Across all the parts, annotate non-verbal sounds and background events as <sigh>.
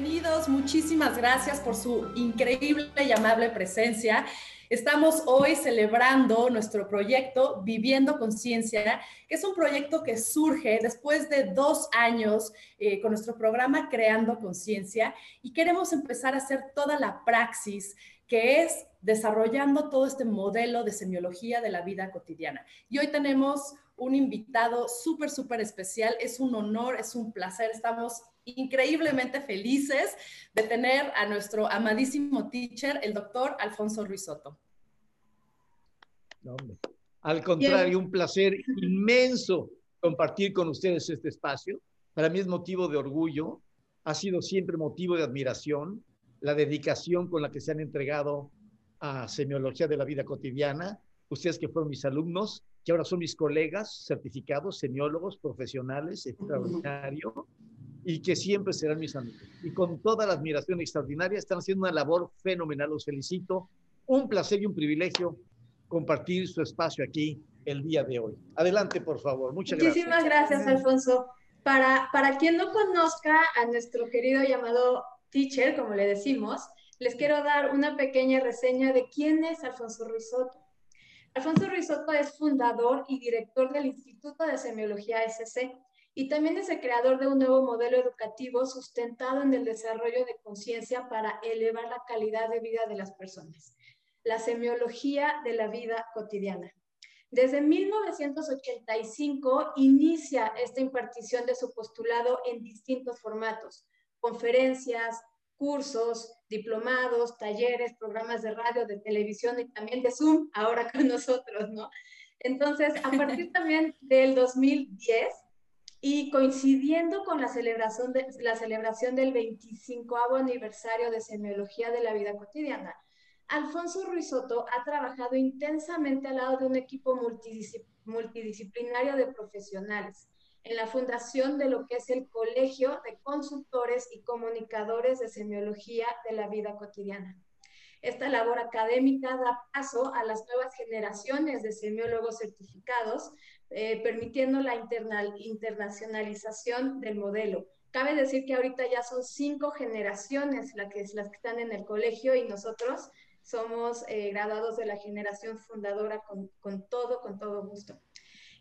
Bienvenidos, muchísimas gracias por su increíble y amable presencia. Estamos hoy celebrando nuestro proyecto Viviendo Conciencia, que es un proyecto que surge después de dos años eh, con nuestro programa Creando Conciencia y queremos empezar a hacer toda la praxis que es desarrollando todo este modelo de semiología de la vida cotidiana. Y hoy tenemos un invitado súper, súper especial. Es un honor, es un placer. Estamos increíblemente felices de tener a nuestro amadísimo teacher, el doctor Alfonso Ruizotto. No, Al contrario, un placer inmenso compartir con ustedes este espacio. Para mí es motivo de orgullo, ha sido siempre motivo de admiración la dedicación con la que se han entregado a semiología de la vida cotidiana. Ustedes que fueron mis alumnos, que ahora son mis colegas certificados, semiólogos, profesionales, extraordinario y que siempre serán mis amigos. Y con toda la admiración extraordinaria, están haciendo una labor fenomenal, los felicito. Un placer y un privilegio compartir su espacio aquí el día de hoy. Adelante, por favor. Muchas gracias. Muchísimas gracias, Alfonso. Para, para quien no conozca a nuestro querido llamado teacher, como le decimos, les quiero dar una pequeña reseña de quién es Alfonso Ruizotto. Alfonso Ruizotto es fundador y director del Instituto de Semiología SC, y también es el creador de un nuevo modelo educativo sustentado en el desarrollo de conciencia para elevar la calidad de vida de las personas, la semiología de la vida cotidiana. Desde 1985 inicia esta impartición de su postulado en distintos formatos, conferencias, cursos, diplomados, talleres, programas de radio, de televisión y también de Zoom, ahora con nosotros, ¿no? Entonces, a partir <laughs> también del 2010, y coincidiendo con la celebración, de, la celebración del 25 aniversario de Semiología de la Vida Cotidiana, Alfonso Ruizotto ha trabajado intensamente al lado de un equipo multidisciplinario de profesionales en la fundación de lo que es el Colegio de Consultores y Comunicadores de Semiología de la Vida Cotidiana. Esta labor académica da paso a las nuevas generaciones de semiólogos certificados eh, permitiendo la internacionalización del modelo. Cabe decir que ahorita ya son cinco generaciones las que, las que están en el colegio y nosotros somos eh, graduados de la generación fundadora con, con, todo, con todo gusto.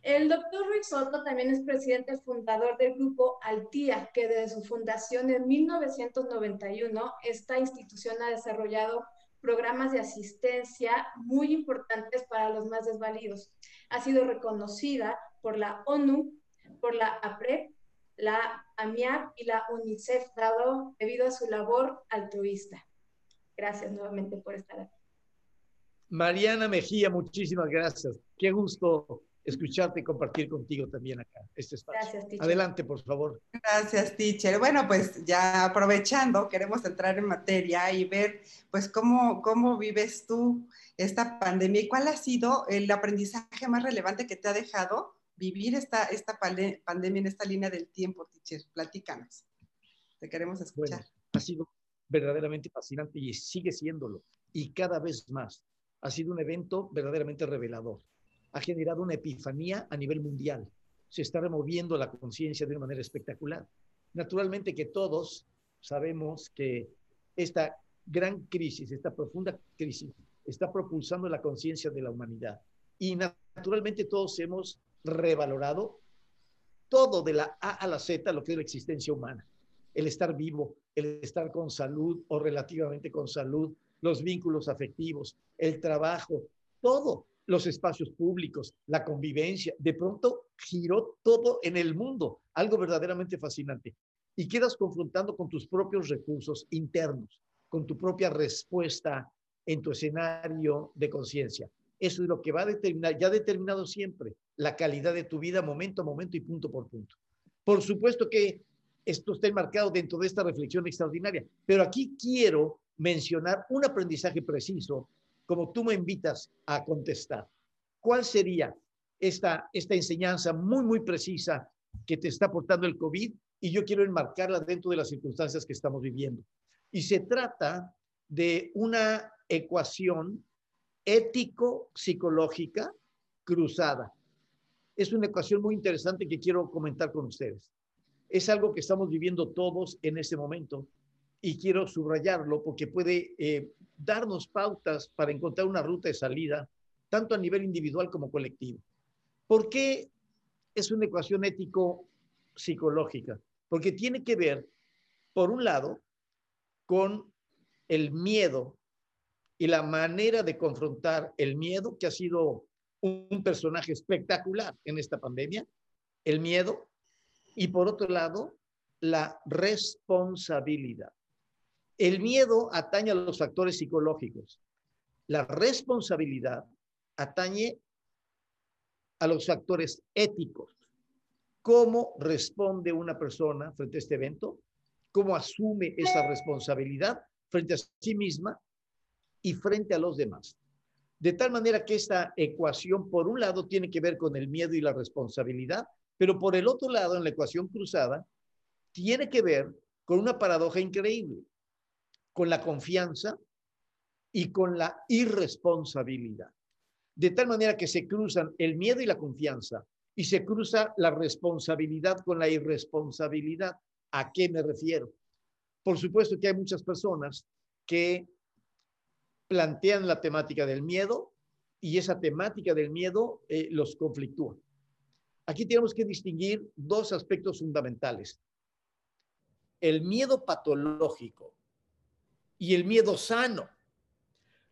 El doctor Ruiz Soto también es presidente fundador del grupo Altía, que desde su fundación en 1991 esta institución ha desarrollado programas de asistencia muy importantes para los más desvalidos. Ha sido reconocida por la ONU, por la APREP, la AMIAP y la UNICEF, dado debido a su labor altruista. Gracias nuevamente por estar aquí. Mariana Mejía, muchísimas gracias. Qué gusto escucharte y compartir contigo también acá este espacio. Gracias, teacher. Adelante, por favor. Gracias, teacher. Bueno, pues ya aprovechando, queremos entrar en materia y ver, pues, cómo, cómo vives tú esta pandemia y cuál ha sido el aprendizaje más relevante que te ha dejado vivir esta, esta pandemia en esta línea del tiempo, teacher. Platícanos. Te queremos escuchar. ha sido verdaderamente fascinante y sigue siéndolo. Y cada vez más. Ha sido un evento verdaderamente revelador ha generado una epifanía a nivel mundial. Se está removiendo la conciencia de una manera espectacular. Naturalmente que todos sabemos que esta gran crisis, esta profunda crisis, está propulsando la conciencia de la humanidad. Y naturalmente todos hemos revalorado todo de la A a la Z, lo que es la existencia humana. El estar vivo, el estar con salud o relativamente con salud, los vínculos afectivos, el trabajo, todo los espacios públicos, la convivencia. De pronto giró todo en el mundo, algo verdaderamente fascinante. Y quedas confrontando con tus propios recursos internos, con tu propia respuesta en tu escenario de conciencia. Eso es lo que va a determinar, ya determinado siempre, la calidad de tu vida momento a momento y punto por punto. Por supuesto que esto está enmarcado dentro de esta reflexión extraordinaria, pero aquí quiero mencionar un aprendizaje preciso como tú me invitas a contestar. ¿Cuál sería esta, esta enseñanza muy, muy precisa que te está aportando el COVID? Y yo quiero enmarcarla dentro de las circunstancias que estamos viviendo. Y se trata de una ecuación ético-psicológica cruzada. Es una ecuación muy interesante que quiero comentar con ustedes. Es algo que estamos viviendo todos en este momento y quiero subrayarlo porque puede eh, darnos pautas para encontrar una ruta de salida, tanto a nivel individual como colectivo. ¿Por qué es una ecuación ético-psicológica? Porque tiene que ver, por un lado, con el miedo y la manera de confrontar el miedo, que ha sido un personaje espectacular en esta pandemia, el miedo, y por otro lado, la responsabilidad. El miedo atañe a los factores psicológicos. La responsabilidad atañe a los factores éticos. ¿Cómo responde una persona frente a este evento? ¿Cómo asume esa responsabilidad frente a sí misma y frente a los demás? De tal manera que esta ecuación, por un lado, tiene que ver con el miedo y la responsabilidad, pero por el otro lado, en la ecuación cruzada, tiene que ver con una paradoja increíble con la confianza y con la irresponsabilidad. De tal manera que se cruzan el miedo y la confianza y se cruza la responsabilidad con la irresponsabilidad. ¿A qué me refiero? Por supuesto que hay muchas personas que plantean la temática del miedo y esa temática del miedo eh, los conflictúa. Aquí tenemos que distinguir dos aspectos fundamentales. El miedo patológico y el miedo sano.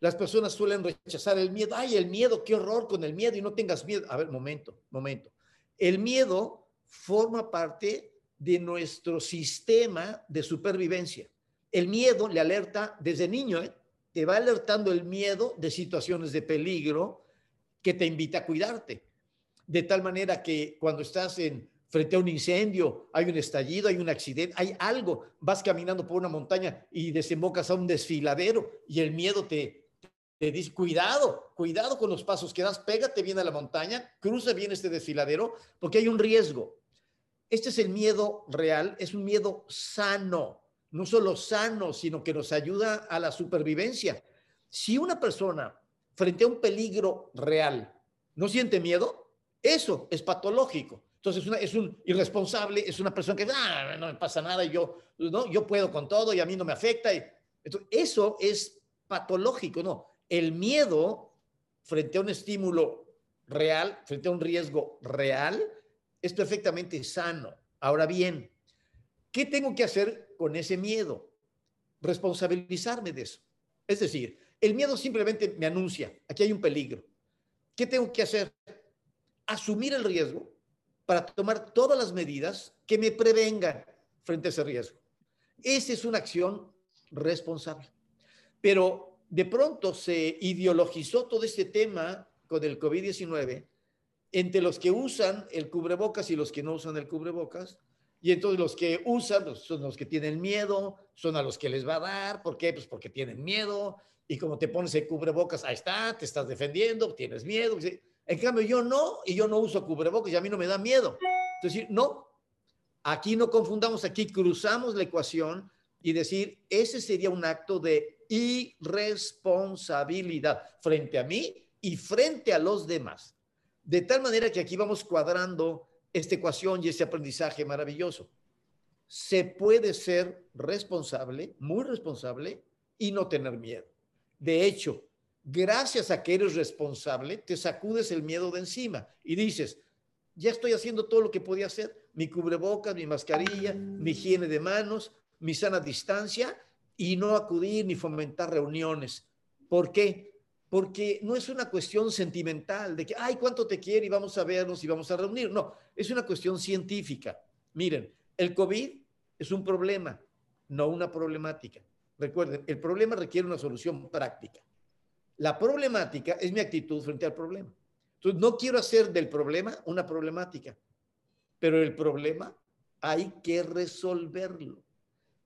Las personas suelen rechazar el miedo. Ay, el miedo, qué horror con el miedo y no tengas miedo. A ver, momento, momento. El miedo forma parte de nuestro sistema de supervivencia. El miedo le alerta desde niño, ¿eh? te va alertando el miedo de situaciones de peligro que te invita a cuidarte. De tal manera que cuando estás en frente a un incendio, hay un estallido, hay un accidente, hay algo, vas caminando por una montaña y desembocas a un desfiladero y el miedo te, te dice, cuidado, cuidado con los pasos que das, pégate bien a la montaña, cruza bien este desfiladero, porque hay un riesgo. Este es el miedo real, es un miedo sano, no solo sano, sino que nos ayuda a la supervivencia. Si una persona frente a un peligro real no siente miedo, eso es patológico. Entonces es un irresponsable, es una persona que ah, no me pasa nada, yo, ¿no? yo puedo con todo y a mí no me afecta. Y, eso es patológico, ¿no? El miedo frente a un estímulo real, frente a un riesgo real, es perfectamente sano. Ahora bien, ¿qué tengo que hacer con ese miedo? Responsabilizarme de eso. Es decir, el miedo simplemente me anuncia, aquí hay un peligro. ¿Qué tengo que hacer? Asumir el riesgo para tomar todas las medidas que me prevengan frente a ese riesgo. Esa es una acción responsable. Pero de pronto se ideologizó todo este tema con el COVID-19 entre los que usan el cubrebocas y los que no usan el cubrebocas. Y entonces los que usan pues, son los que tienen miedo, son a los que les va a dar. ¿Por qué? Pues porque tienen miedo. Y como te pones el cubrebocas, ahí está, te estás defendiendo, tienes miedo. En cambio, yo no, y yo no uso cubrebocas y a mí no me da miedo. Entonces, no, aquí no confundamos, aquí cruzamos la ecuación y decir, ese sería un acto de irresponsabilidad frente a mí y frente a los demás. De tal manera que aquí vamos cuadrando esta ecuación y este aprendizaje maravilloso. Se puede ser responsable, muy responsable, y no tener miedo. De hecho, gracias a que eres responsable, te sacudes el miedo de encima y dices, ya estoy haciendo todo lo que podía hacer, mi cubrebocas, mi mascarilla, mi higiene de manos, mi sana distancia y no acudir ni fomentar reuniones. ¿Por qué? Porque no es una cuestión sentimental de que, ay, cuánto te quiere y vamos a vernos y vamos a reunir. No, es una cuestión científica. Miren, el COVID es un problema, no una problemática. Recuerden, el problema requiere una solución práctica. La problemática es mi actitud frente al problema. Entonces, no quiero hacer del problema una problemática, pero el problema hay que resolverlo.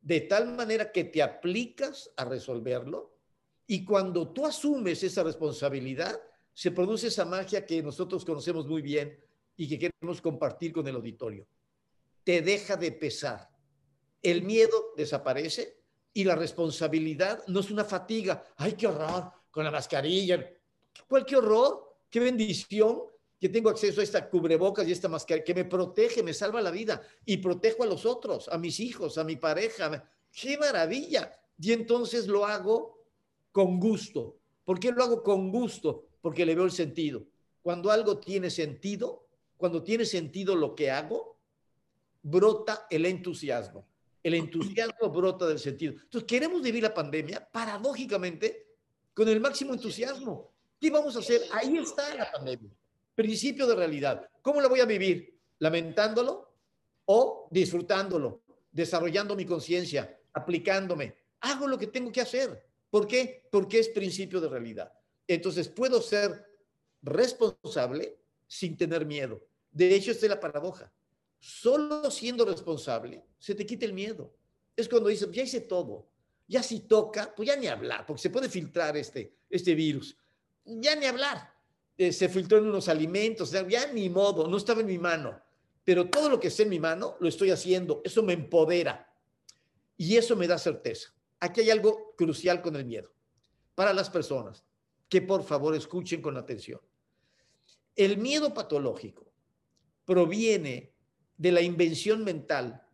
de tal manera que te aplicas a resolverlo y cuando tú asumes esa responsabilidad, se produce esa magia que nosotros conocemos muy bien y que queremos compartir con el auditorio. Te deja de pesar. El miedo desaparece y la responsabilidad no es una fatiga. ¡Ay, qué horror! Con la mascarilla. ¿Cuál qué horror? ¡Qué bendición! que tengo acceso a esta cubrebocas y esta mascarilla que me protege, me salva la vida y protejo a los otros, a mis hijos, a mi pareja. ¡Qué maravilla! Y entonces lo hago con gusto. ¿Por qué lo hago con gusto? Porque le veo el sentido. Cuando algo tiene sentido, cuando tiene sentido lo que hago, brota el entusiasmo. El entusiasmo brota del sentido. Entonces, queremos vivir la pandemia, paradójicamente, con el máximo entusiasmo. ¿Qué vamos a hacer? Ahí está la pandemia. Principio de realidad. ¿Cómo la voy a vivir? ¿Lamentándolo o disfrutándolo? Desarrollando mi conciencia, aplicándome. Hago lo que tengo que hacer. ¿Por qué? Porque es principio de realidad. Entonces, puedo ser responsable sin tener miedo. De hecho, esta es la paradoja. Solo siendo responsable, se te quita el miedo. Es cuando dices, ya hice todo. Ya si toca, pues ya ni hablar, porque se puede filtrar este, este virus. Ya ni hablar. Eh, se filtró en unos alimentos, ya ni modo, no estaba en mi mano. Pero todo lo que esté en mi mano, lo estoy haciendo. Eso me empodera. Y eso me da certeza. Aquí hay algo crucial con el miedo. Para las personas, que por favor escuchen con atención. El miedo patológico proviene de la invención mental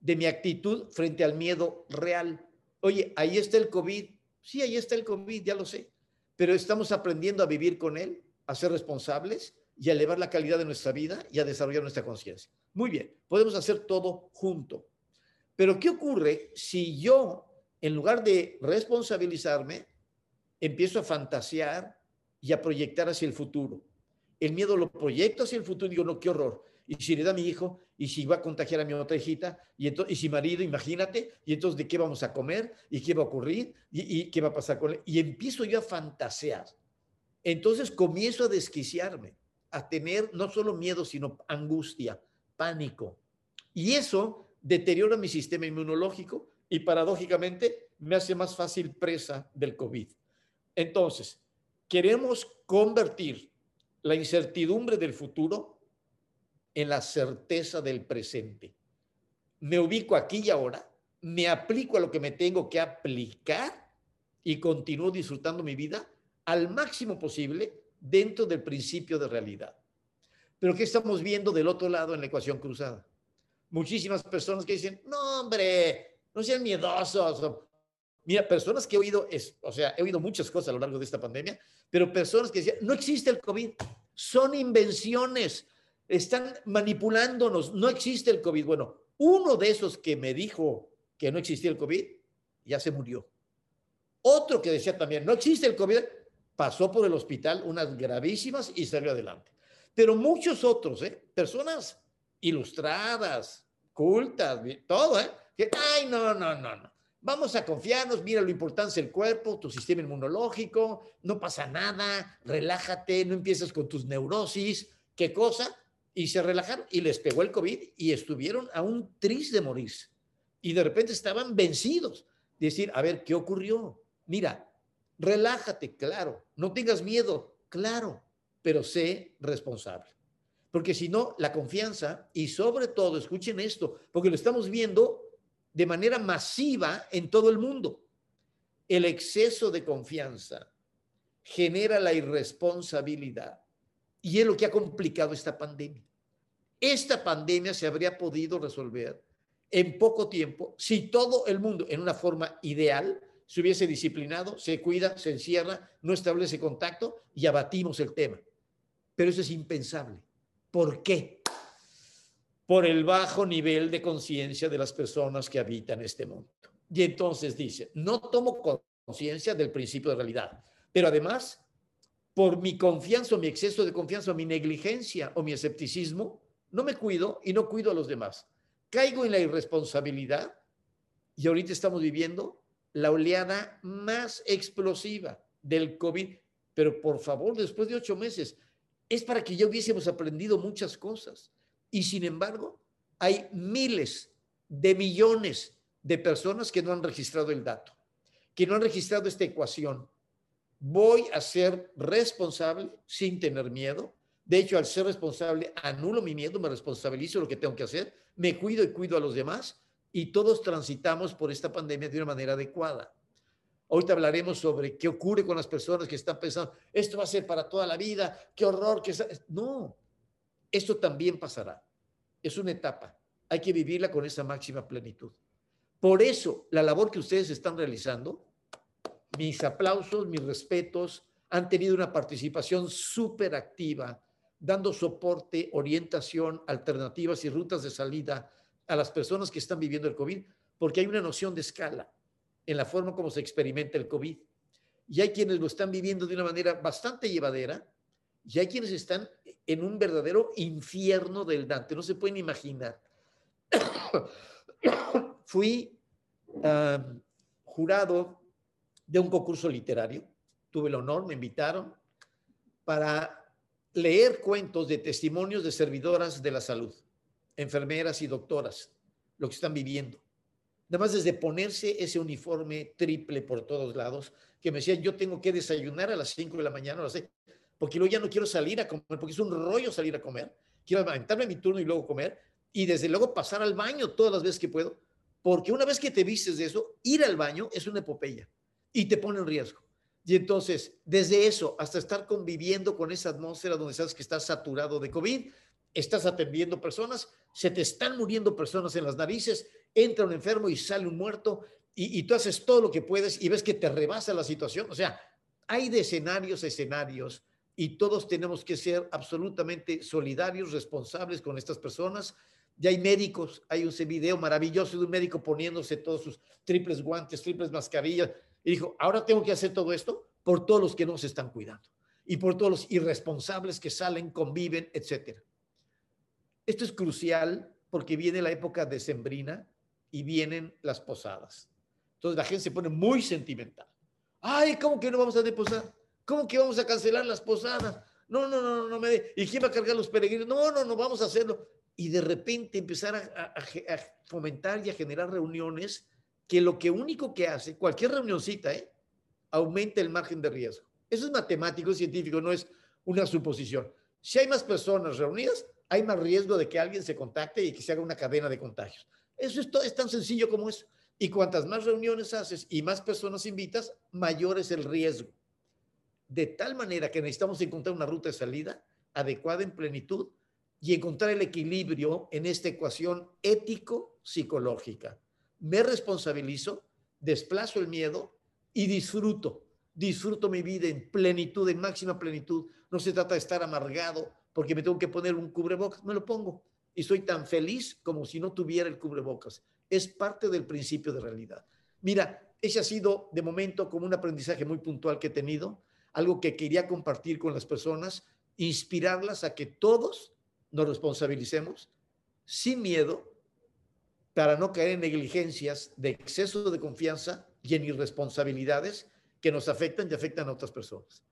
de mi actitud frente al miedo real. Oye, ahí está el COVID. Sí, ahí está el COVID, ya lo sé. Pero estamos aprendiendo a vivir con él, a ser responsables y a elevar la calidad de nuestra vida y a desarrollar nuestra conciencia. Muy bien, podemos hacer todo junto. Pero ¿qué ocurre si yo, en lugar de responsabilizarme, empiezo a fantasear y a proyectar hacia el futuro? El miedo lo proyecto hacia el futuro y digo, no, qué horror y si le da a mi hijo, y si va a contagiar a mi otra hijita, y, entonces, y si marido, imagínate, y entonces de qué vamos a comer, y qué va a ocurrir, y, qué va a pasar con él. Y empiezo yo a fantasear. Entonces comienzo a desquiciarme, a tener no solo miedo, sino angustia, pánico. Y eso deteriora mi sistema inmunológico y paradójicamente me hace más fácil presa del COVID. Entonces, queremos convertir la incertidumbre del futuro en la certeza del presente. Me ubico aquí y ahora, me aplico a lo que me tengo que aplicar y continúo disfrutando mi vida al máximo posible dentro del principio de realidad. Pero ¿qué estamos viendo del otro lado en la ecuación cruzada? Muchísimas personas que dicen, no hombre, no sean miedosos. Mira, personas que he oído, es, o sea, he oído muchas cosas a lo largo de esta pandemia, pero personas que decían, no existe el COVID, son invenciones, están manipulándonos, no existe el COVID. Bueno, uno de esos que me dijo que no existía el COVID, ya se murió. Otro que decía también, no existe el COVID, pasó por el hospital unas gravísimas y salió adelante. Pero muchos otros, ¿eh? personas ilustradas, cultas, todo, ¿eh? que, ay, no, no, no, no. Vamos a confiarnos, mira lo importante del cuerpo, tu sistema inmunológico, no pasa nada, relájate, no empieces con tus neurosis, ¿qué cosa? Y se relajaron y les pegó el COVID y estuvieron a un tris de morirse. Y de repente estaban vencidos. Decir, a ver, ¿qué ocurrió? Mira, relájate, claro, no tengas miedo, claro, pero sé responsable. Porque si no, la confianza y sobre todo, escuchen esto, porque lo estamos viendo de manera masiva en todo el mundo. El exceso de confianza genera la irresponsabilidad y es lo que ha complicado esta pandemia. Esta pandemia se habría podido resolver en poco tiempo si todo el mundo, en una forma ideal, se hubiese disciplinado, se cuida, se encierra, no establece contacto y abatimos el tema. Pero eso es impensable. ¿Por qué? Por el bajo nivel de conciencia de las personas que habitan este mundo. Y entonces dice, no tomo conciencia del principio de realidad, pero además, por mi confianza o mi exceso de confianza o mi negligencia o mi escepticismo, no me cuido y no cuido a los demás. Caigo en la irresponsabilidad y ahorita estamos viviendo la oleada más explosiva del COVID. Pero por favor, después de ocho meses, es para que ya hubiésemos aprendido muchas cosas. Y sin embargo, hay miles de millones de personas que no han registrado el dato, que no han registrado esta ecuación. Voy a ser responsable sin tener miedo. De hecho, al ser responsable, anulo mi miedo, me responsabilizo lo que tengo que hacer, me cuido y cuido a los demás y todos transitamos por esta pandemia de una manera adecuada. Ahorita hablaremos sobre qué ocurre con las personas que están pensando, esto va a ser para toda la vida, qué horror, que no, esto también pasará. Es una etapa. Hay que vivirla con esa máxima plenitud. Por eso, la labor que ustedes están realizando, mis aplausos, mis respetos, han tenido una participación súper activa, dando soporte, orientación, alternativas y rutas de salida a las personas que están viviendo el COVID, porque hay una noción de escala en la forma como se experimenta el COVID. Y hay quienes lo están viviendo de una manera bastante llevadera y hay quienes están en un verdadero infierno del Dante, no se pueden imaginar. <coughs> Fui jurado de un concurso literario, tuve el honor, me invitaron para leer cuentos de testimonios de servidoras de la salud, enfermeras y doctoras, lo que están viviendo. Además, desde ponerse ese uniforme triple por todos lados, que me decían, yo tengo que desayunar a las 5 de la mañana, las 6, porque luego ya no quiero salir a comer, porque es un rollo salir a comer. Quiero aventarme mi turno y luego comer, y desde luego pasar al baño todas las veces que puedo, porque una vez que te vistes de eso, ir al baño es una epopeya y te pone en riesgo. Y entonces, desde eso hasta estar conviviendo con esa atmósfera donde sabes que estás saturado de COVID, estás atendiendo personas, se te están muriendo personas en las narices, entra un enfermo y sale un muerto, y, tú haces todo lo que puedes y ves que te rebasa la situación. O sea, hay de escenarios escenarios y todos tenemos que ser absolutamente solidarios, responsables con estas personas. Ya hay médicos, hay un video maravilloso de un médico poniéndose todos sus triples guantes, triples mascarillas, y dijo, ahora tengo que hacer todo esto por todos los que no se están cuidando y por todos los irresponsables que salen, conviven, etcétera. Esto es crucial porque viene la época decembrina y vienen las posadas. Entonces la gente se pone muy sentimental. Ay, ¿cómo que no vamos a deposar? ¿Cómo que vamos a cancelar las posadas? No, no, no, no me de. ¿Y quién va a cargar los peregrinos? No, no, no, vamos a hacerlo. Y de repente empezar a, a, fomentar y a generar reuniones que lo único que hace, cualquier reunioncita, ¿eh? aumenta el margen de riesgo. Eso es matemático, es científico, no es una suposición. Si hay más personas reunidas, hay más riesgo de que alguien se contacte y que se haga una cadena de contagios. Eso es, es tan sencillo como eso. Y cuantas más reuniones haces y más personas invitas, mayor es el riesgo. De tal manera que necesitamos encontrar una ruta de salida adecuada en plenitud y encontrar el equilibrio en esta ecuación ético-psicológica. Me responsabilizo, desplazo el miedo y disfruto. Disfruto mi vida en plenitud, en máxima plenitud. No se trata de estar amargado porque me tengo que poner un cubrebocas, me lo pongo y soy tan feliz como si no tuviera el cubrebocas. Es parte del principio de realidad. Mira, ese ha sido de momento como un aprendizaje muy puntual que he tenido, algo que quería compartir con las personas, inspirarlas a que todos nos responsabilicemos sin miedo para no caer en negligencias de exceso de confianza y en irresponsabilidades que nos afectan y afectan a otras personas.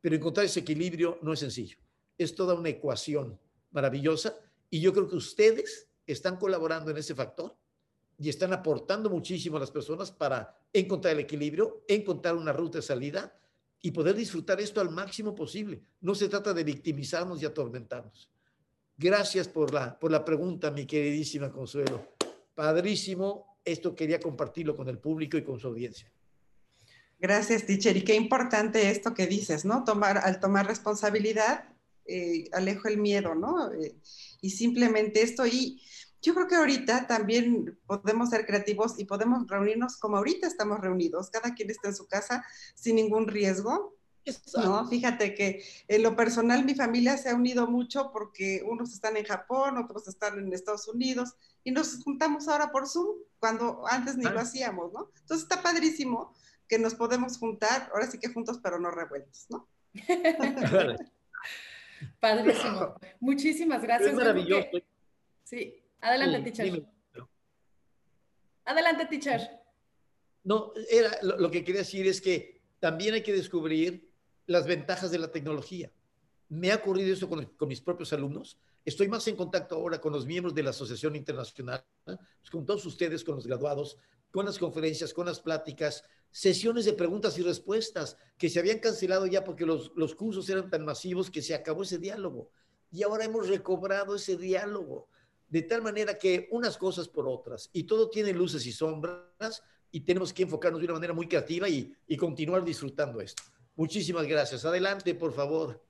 Pero encontrar ese equilibrio no es sencillo. Es toda una ecuación maravillosa y yo creo que ustedes están colaborando en ese factor y están aportando muchísimo a las personas para encontrar el equilibrio, encontrar una ruta de salida y poder disfrutar esto al máximo posible. No se trata de victimizarnos y atormentarnos. Gracias por la, por la pregunta, mi queridísima Consuelo. Padrísimo, esto quería compartirlo con el público y con su audiencia. Gracias, teacher. Y qué importante esto que dices, ¿no? Tomar, al tomar responsabilidad, eh, alejo el miedo, ¿no? Eh, y simplemente esto. Y yo creo que ahorita también podemos ser creativos y podemos reunirnos como ahorita estamos reunidos, cada quien está en su casa sin ningún riesgo. No, fíjate que en lo personal mi familia se ha unido mucho porque unos están en Japón, otros están en Estados Unidos y nos juntamos ahora por Zoom cuando antes ni lo hacíamos, ¿no? Entonces está padrísimo que nos podemos juntar, ahora sí que juntos pero no revueltos, ¿no? <laughs> Padrísimo. Muchísimas gracias. Es maravilloso. Sí, adelante, teacher. Adelante, teacher. No, era, lo, que quería decir es que también hay que descubrir las ventajas de la tecnología. Me ha ocurrido eso con, mis propios alumnos. Estoy más en contacto ahora con los miembros de la Asociación Internacional, pues, con todos ustedes, con los graduados, con las conferencias, con las pláticas, sesiones de preguntas y respuestas que se habían cancelado ya porque los, los cursos eran tan masivos que se acabó ese diálogo. Y ahora hemos recobrado ese diálogo, de tal manera que unas cosas por otras, y todo tiene luces y sombras, y tenemos que enfocarnos de una manera muy creativa y, y continuar disfrutando esto. Muchísimas gracias. Adelante, por favor.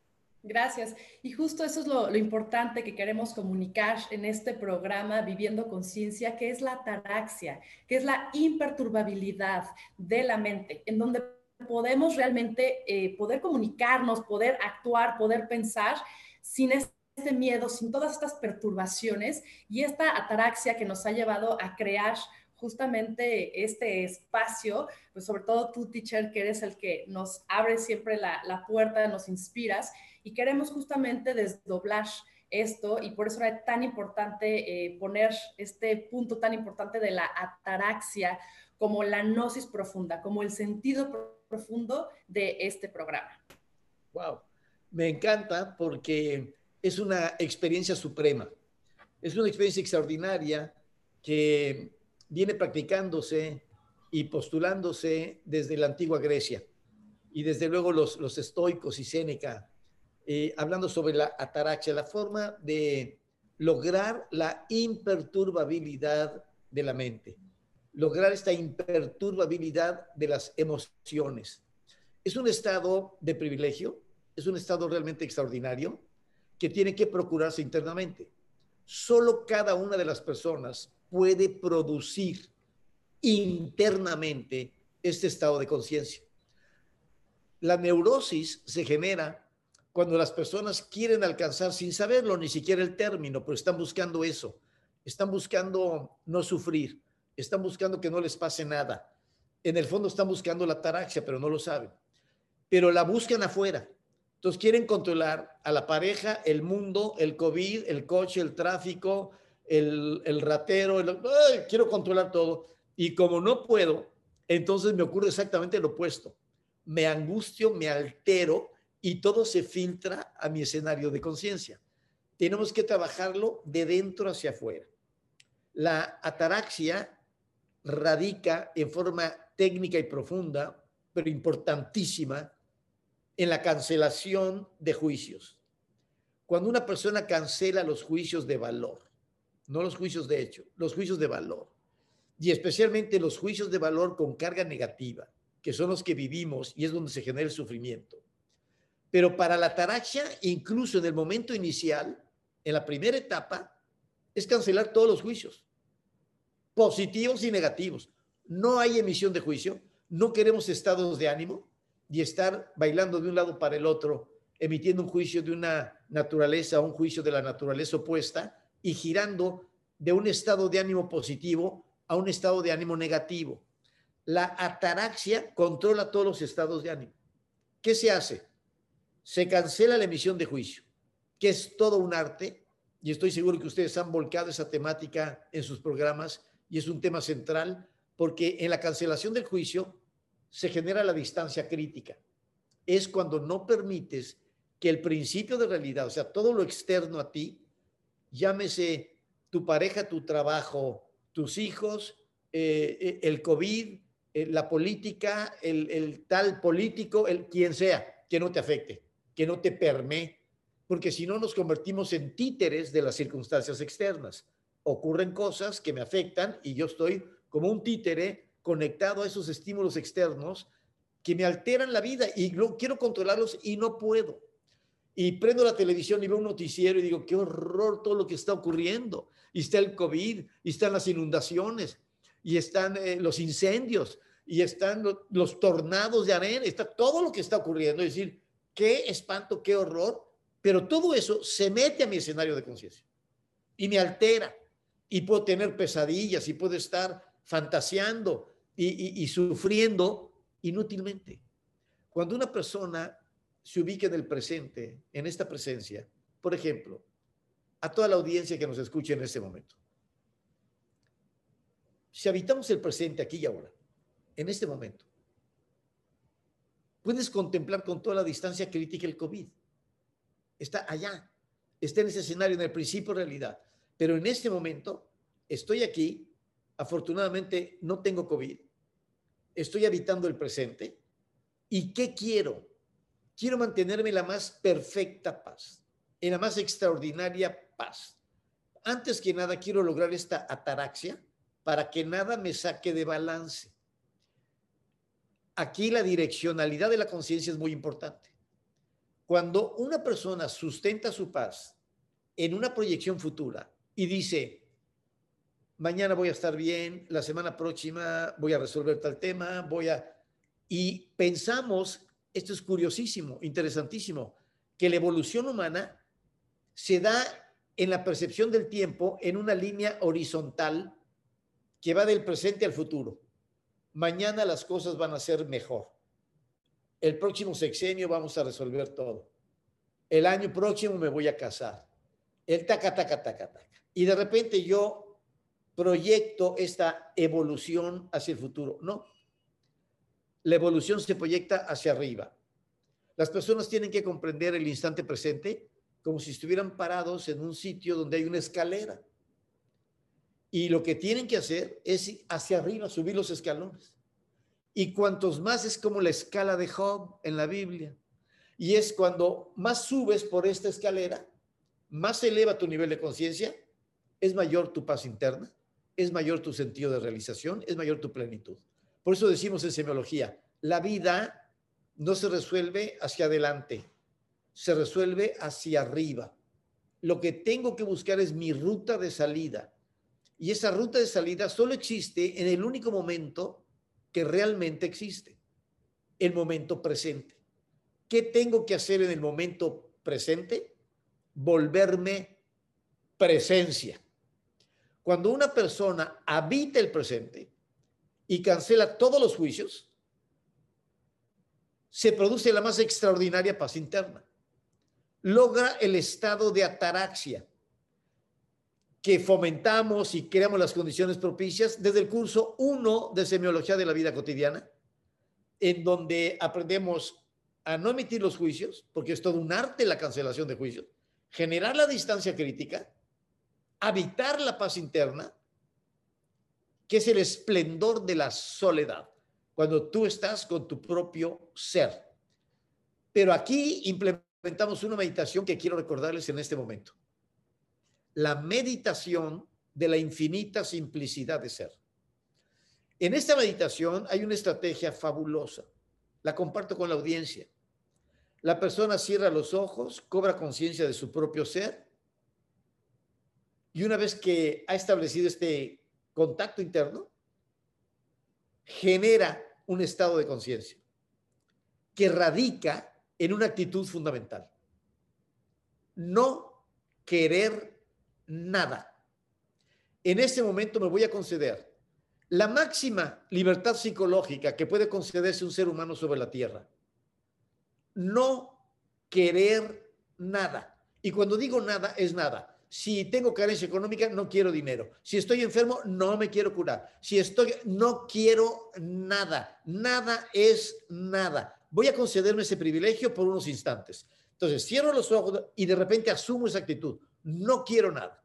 Gracias. Y justo eso es lo, lo, importante que queremos comunicar en este programa Viviendo Conciencia, que es la ataraxia, que es la imperturbabilidad de la mente, en donde podemos realmente eh, poder comunicarnos, poder actuar, poder pensar sin este miedo, sin todas estas perturbaciones y esta ataraxia que nos ha llevado a crear justamente este espacio, pues sobre todo tú, teacher, que eres el que nos abre siempre la, la puerta, nos inspiras y queremos justamente desdoblar esto y por eso era tan importante eh, poner este punto tan importante de la ataraxia como la gnosis profunda, como el sentido profundo de este programa. Wow, me encanta porque es una experiencia suprema, es una experiencia extraordinaria que viene practicándose y postulándose desde la antigua Grecia y desde luego los, los estoicos y Séneca eh, hablando sobre la ataraxia, la forma de lograr la imperturbabilidad de la mente, lograr esta imperturbabilidad de las emociones. Es un estado de privilegio, es un estado realmente extraordinario que tiene que procurarse internamente. Solo cada una de las personas puede producir internamente este estado de conciencia. La neurosis se genera cuando las personas quieren alcanzar sin saberlo ni siquiera el término, pero están buscando eso. Están buscando no sufrir, están buscando que no les pase nada. En el fondo están buscando la taraxia, pero no lo saben. Pero la buscan afuera. Entonces quieren controlar a la pareja, el mundo, el COVID, el coche, el tráfico, el, el ratero. Quiero controlar todo. Y como no puedo, entonces me ocurre exactamente lo opuesto. Me angustio, me altero y todo se filtra a mi escenario de conciencia. Tenemos que trabajarlo de dentro hacia afuera. La ataraxia radica en forma técnica y profunda, pero importantísima, en la cancelación de juicios. Cuando una persona cancela los juicios de valor, no los juicios de hecho, los juicios de valor, y especialmente los juicios de valor con carga negativa, que son los que vivimos y es donde se genera el sufrimiento, pero para la taraxia, incluso en el momento inicial, en la primera etapa, es cancelar todos los juicios, positivos y negativos. No hay emisión de juicio, no queremos estados de ánimo y estar bailando de un lado para el otro, emitiendo un juicio de una naturaleza, un juicio de la naturaleza opuesta y girando de un estado de ánimo positivo a un estado de ánimo negativo. La ataraxia controla todos los estados de ánimo. ¿Qué se hace? se cancela la emisión de juicio, que es todo un arte, y estoy seguro que ustedes han volcado esa temática en sus programas, y es un tema central, porque en la cancelación del juicio se genera la distancia crítica. Es cuando no permites que el principio de realidad, o sea, todo lo externo a ti, llámese tu pareja, tu trabajo, tus hijos, eh, eh, el COVID, eh, la política, el, tal político, el quien sea, que no te afecte que no te permee, porque si no nos convertimos en títeres de las circunstancias externas. Ocurren cosas que me afectan y yo estoy como un títere conectado a esos estímulos externos que me alteran la vida y quiero controlarlos y no puedo. Y prendo la televisión y veo un noticiero y digo, qué horror todo lo que está ocurriendo. Y está el COVID, y están las inundaciones, y están eh, los incendios, y están los, tornados de arena, está todo lo que está ocurriendo. Es decir, qué espanto, qué horror, pero todo eso se mete a mi escenario de conciencia y me altera y puedo tener pesadillas y puedo estar fantaseando y sufriendo inútilmente. Cuando una persona se ubica en el presente, en esta presencia, por ejemplo, a toda la audiencia que nos escuche en este momento, si habitamos el presente aquí y ahora, en este momento, puedes contemplar con toda la distancia crítica el COVID. está allá, está en ese escenario, en el principio realidad. Pero en este momento estoy aquí, afortunadamente no tengo COVID, estoy habitando el presente. ¿Y qué quiero? Quiero mantenerme en la más perfecta paz, en la más extraordinaria paz. Antes que nada, quiero lograr esta ataraxia para que nada me saque de balance. Aquí la direccionalidad de la conciencia es muy importante. Cuando una persona sustenta su paz en una proyección futura y dice, mañana voy a estar bien, la semana próxima voy a resolver tal tema, voy a... Y pensamos, esto es curiosísimo, interesantísimo, que la evolución humana se da en la percepción del tiempo en una línea horizontal que va del presente al futuro. Mañana las cosas van a ser mejor. El próximo sexenio vamos a resolver todo. El año próximo me voy a casar. El taca, taca, taca, taca. Y de repente yo proyecto esta evolución hacia el futuro. No. La evolución se proyecta hacia arriba. Las personas tienen que comprender el instante presente como si estuvieran parados en un sitio donde hay una escalera. Y lo que tienen que hacer es hacia arriba, subir los escalones. Y cuantos más es como la escala de Job en la Biblia. Y es cuando más subes por esta escalera, más eleva tu nivel de conciencia, es mayor tu paz interna es mayor tu sentido de realización, es mayor tu plenitud. Por eso decimos en semiología, la vida no se resuelve hacia adelante, se resuelve hacia arriba. Lo que tengo que buscar es mi ruta de salida. Y esa ruta de salida solo existe en el único momento que realmente existe, el momento presente. ¿Qué tengo que hacer en el momento presente? Volverme presencia. Cuando una persona habita el presente y cancela todos los juicios, se produce la más extraordinaria paz interna. Logra el estado de ataraxia que fomentamos y creamos las condiciones propicias desde el curso 1 de semiología de la vida cotidiana, en donde aprendemos a no emitir los juicios, porque es todo un arte la cancelación de juicios, generar la distancia crítica, habitar la paz interna, que es el esplendor de la soledad, cuando tú estás con tu propio ser. Pero aquí implementamos una meditación que quiero recordarles en este momento. La meditación de la infinita simplicidad de ser. En esta meditación hay una estrategia fabulosa. La comparto con la audiencia. La persona cierra los ojos, cobra conciencia de su propio ser y una vez que ha establecido este contacto interno, genera un estado de conciencia que radica en una actitud fundamental. No querer nada. En este momento me voy a conceder la máxima libertad psicológica que puede concederse un ser humano sobre la tierra. No querer nada. Y cuando digo nada, es nada si tengo carencia económica, no quiero dinero. Si estoy enfermo, no me quiero curar. Si estoy, no quiero nada. Nada es nada. Voy a concederme ese privilegio por unos instantes. Entonces, cierro los ojos y de repente asumo esa actitud. No quiero nada.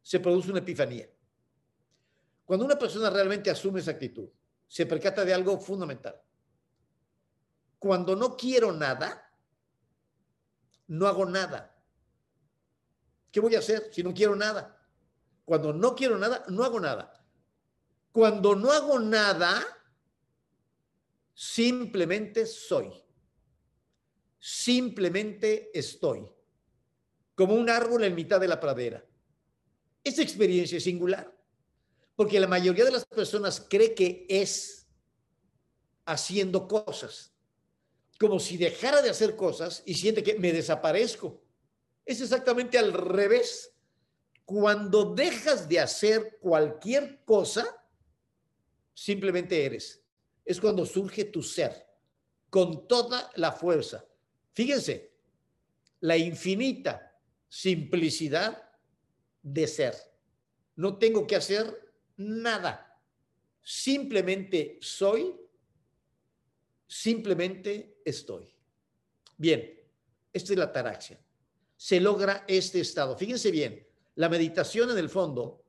Se produce una epifanía. Cuando una persona realmente asume esa actitud, se percata de algo fundamental. Cuando no quiero nada, no hago nada ¿Qué voy a hacer si no quiero nada? Cuando no quiero nada, no hago nada. Cuando no hago nada, simplemente soy. Simplemente estoy. Como un árbol en mitad de la pradera. Esta experiencia es singular. Porque la mayoría de las personas cree que es haciendo cosas. Como si dejara de hacer cosas y siente que me desaparezco. Es exactamente al revés. Cuando dejas de hacer cualquier cosa, simplemente eres. Es cuando surge tu ser con toda la fuerza. Fíjense, la infinita simplicidad de ser. No tengo que hacer nada. Simplemente soy, simplemente estoy. Bien, Esta es la ataraxia. Se logra este estado. Fíjense bien, la meditación en el fondo,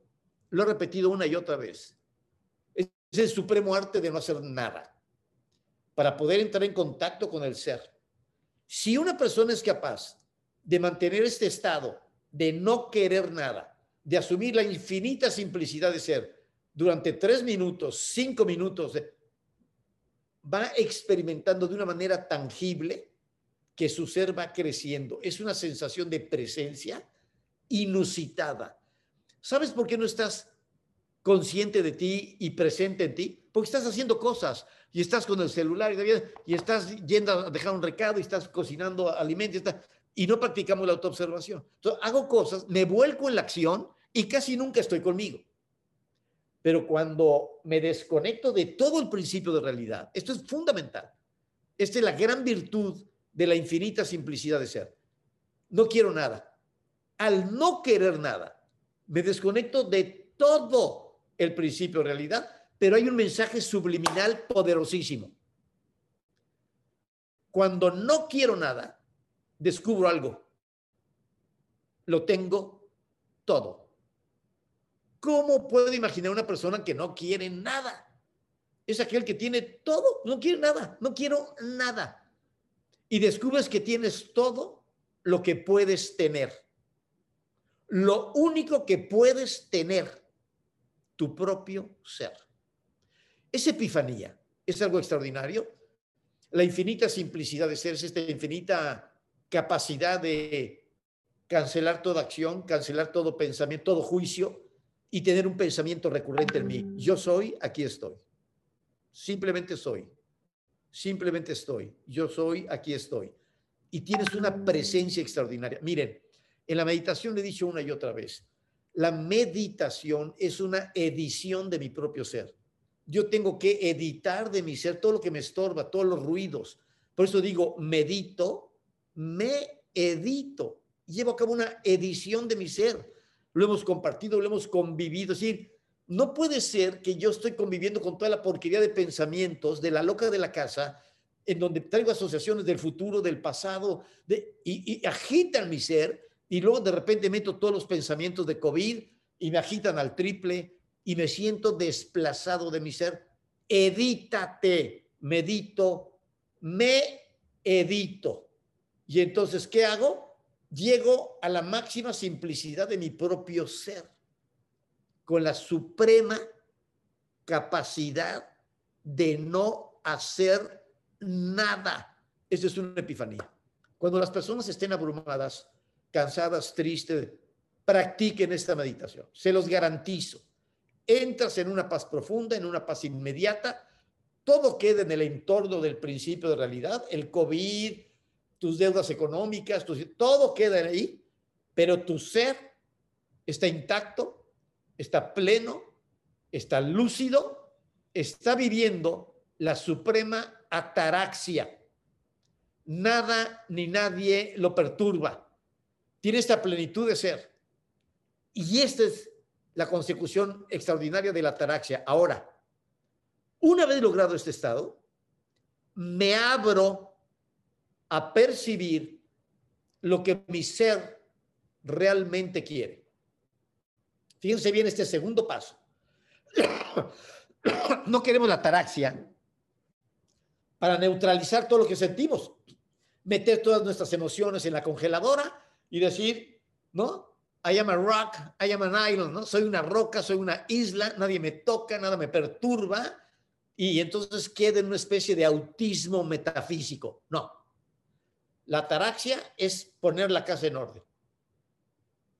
lo he repetido una y otra vez, es el supremo arte de no hacer nada para poder entrar en contacto con el ser. Si una persona es capaz de mantener este estado de no querer nada, de asumir la infinita simplicidad de ser durante tres minutos, cinco minutos, va experimentando de una manera tangible que su ser va creciendo. Es una sensación de presencia inusitada. ¿Sabes por qué no estás consciente de ti y presente en ti? Porque estás haciendo cosas y estás con el celular y, estás yendo a dejar un recado y estás cocinando alimentos y, y no practicamos la autoobservación. Entonces, hago cosas, me vuelco en la acción y casi nunca estoy conmigo. Pero cuando me desconecto de todo el principio de realidad, esto es fundamental. Esta es la gran virtud de la infinita simplicidad de ser. No quiero nada. Al no querer nada, me desconecto de todo el principio de realidad, pero hay un mensaje subliminal poderosísimo. Cuando no quiero nada, descubro algo. Lo tengo todo. ¿Cómo puedo imaginar una persona que no quiere nada? Es aquel que tiene todo, no quiere nada, no quiero nada. Y descubres que tienes todo lo que puedes tener. Lo único que puedes tener, tu propio ser. Es epifanía, es algo extraordinario. La infinita simplicidad de ser es esta infinita capacidad de cancelar toda acción, cancelar todo pensamiento, todo juicio, y tener un pensamiento recurrente en mí. Yo soy, aquí estoy. Simplemente soy. Simplemente estoy. Yo soy, aquí estoy. Y tienes una presencia extraordinaria. Miren, en la meditación le he dicho una y otra vez, la meditación es una edición de mi propio ser. Yo tengo que editar de mi ser todo lo que me estorba, todos los ruidos. Por eso digo, medito, me edito. Llevo a cabo una edición de mi ser lo hemos compartido, lo hemos convivido. Es decir, no puede ser que yo estoy conviviendo con toda la porquería de pensamientos de la loca de la casa, en donde traigo asociaciones del futuro, del pasado, de, y, y agitan mi ser, y luego de repente meto todos los pensamientos de COVID y me agitan al triple y me siento desplazado de mi ser. Edítate, medito, me edito. Y entonces, ¿qué hago? llego a la máxima simplicidad de mi propio ser, con la suprema capacidad de no hacer nada. Esa es una epifanía. Cuando las personas estén abrumadas, cansadas, tristes, practiquen esta meditación. Se los garantizo. Entras en una paz profunda, en una paz inmediata. Todo queda en el entorno del principio de realidad. El COVID, tus deudas económicas, todo queda ahí, pero tu ser está intacto, está pleno, está lúcido, está viviendo la suprema ataraxia. Nada ni nadie lo perturba. Tiene esta plenitud de ser. Y esta es la consecución extraordinaria de la ataraxia. Ahora, una vez logrado este estado, me abro a percibir lo que mi ser realmente quiere. Fíjense bien este segundo paso. <coughs> No queremos la ataraxia para neutralizar todo lo que sentimos, meter todas nuestras emociones en la congeladora y decir, ¿no? I am a rock, I am an island, ¿no? Soy una roca, soy una isla, nadie me toca, nada me perturba y entonces queda en una especie de autismo metafísico. No, la ataraxia es poner la casa en orden,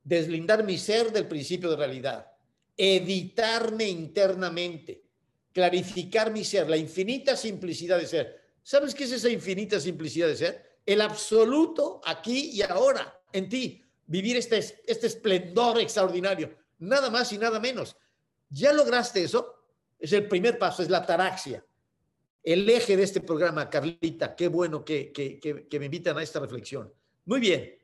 deslindar mi ser del principio de realidad, editarme internamente, clarificar mi ser, la infinita simplicidad de ser. ¿Sabes qué es esa infinita simplicidad de ser? El absoluto aquí y ahora, en ti, vivir este, este esplendor extraordinario, nada más y nada menos. ¿Ya lograste eso? Es el primer paso, es la ataraxia el eje de este programa, Carlita. Qué bueno que, que, me invitan a esta reflexión. Muy bien,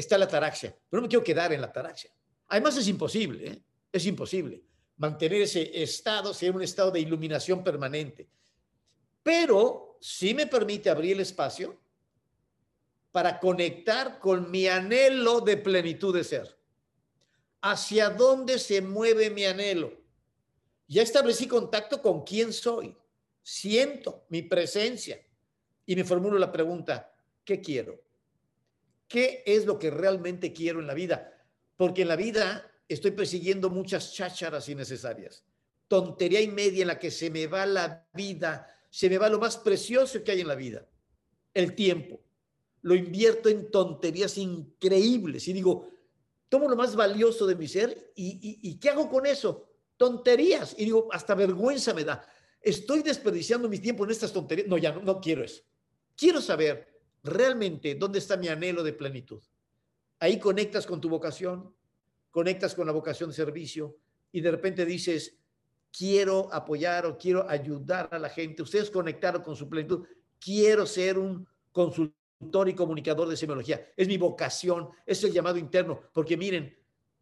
está la ataraxia, pero no me quiero quedar en la ataraxia. Además es imposible, ¿eh? es imposible mantener ese estado, ser un estado de iluminación permanente. Pero sí me permite abrir el espacio para conectar con mi anhelo de plenitud de ser. ¿Hacia dónde se mueve mi anhelo? Ya establecí contacto con quién soy. Siento mi presencia y me formulo la pregunta, ¿qué quiero? ¿Qué es lo que realmente quiero en la vida? Porque en la vida estoy persiguiendo muchas chácharas innecesarias. Tontería y media en la que se me va la vida, se me va lo más precioso que hay en la vida, el tiempo. Lo invierto en tonterías increíbles y digo, tomo lo más valioso de mi ser y, ¿qué hago con eso? Tonterías. Y digo, hasta vergüenza me da. Estoy desperdiciando mi tiempo en estas tonterías. No, ya no quiero eso. Quiero saber realmente dónde está mi anhelo de plenitud. Ahí conectas con tu vocación, conectas con la vocación de servicio y de repente dices, quiero apoyar o quiero ayudar a la gente. Ustedes conectaron con su plenitud. Quiero ser un consultor y comunicador de semiología. Es mi vocación, es el llamado interno, porque miren,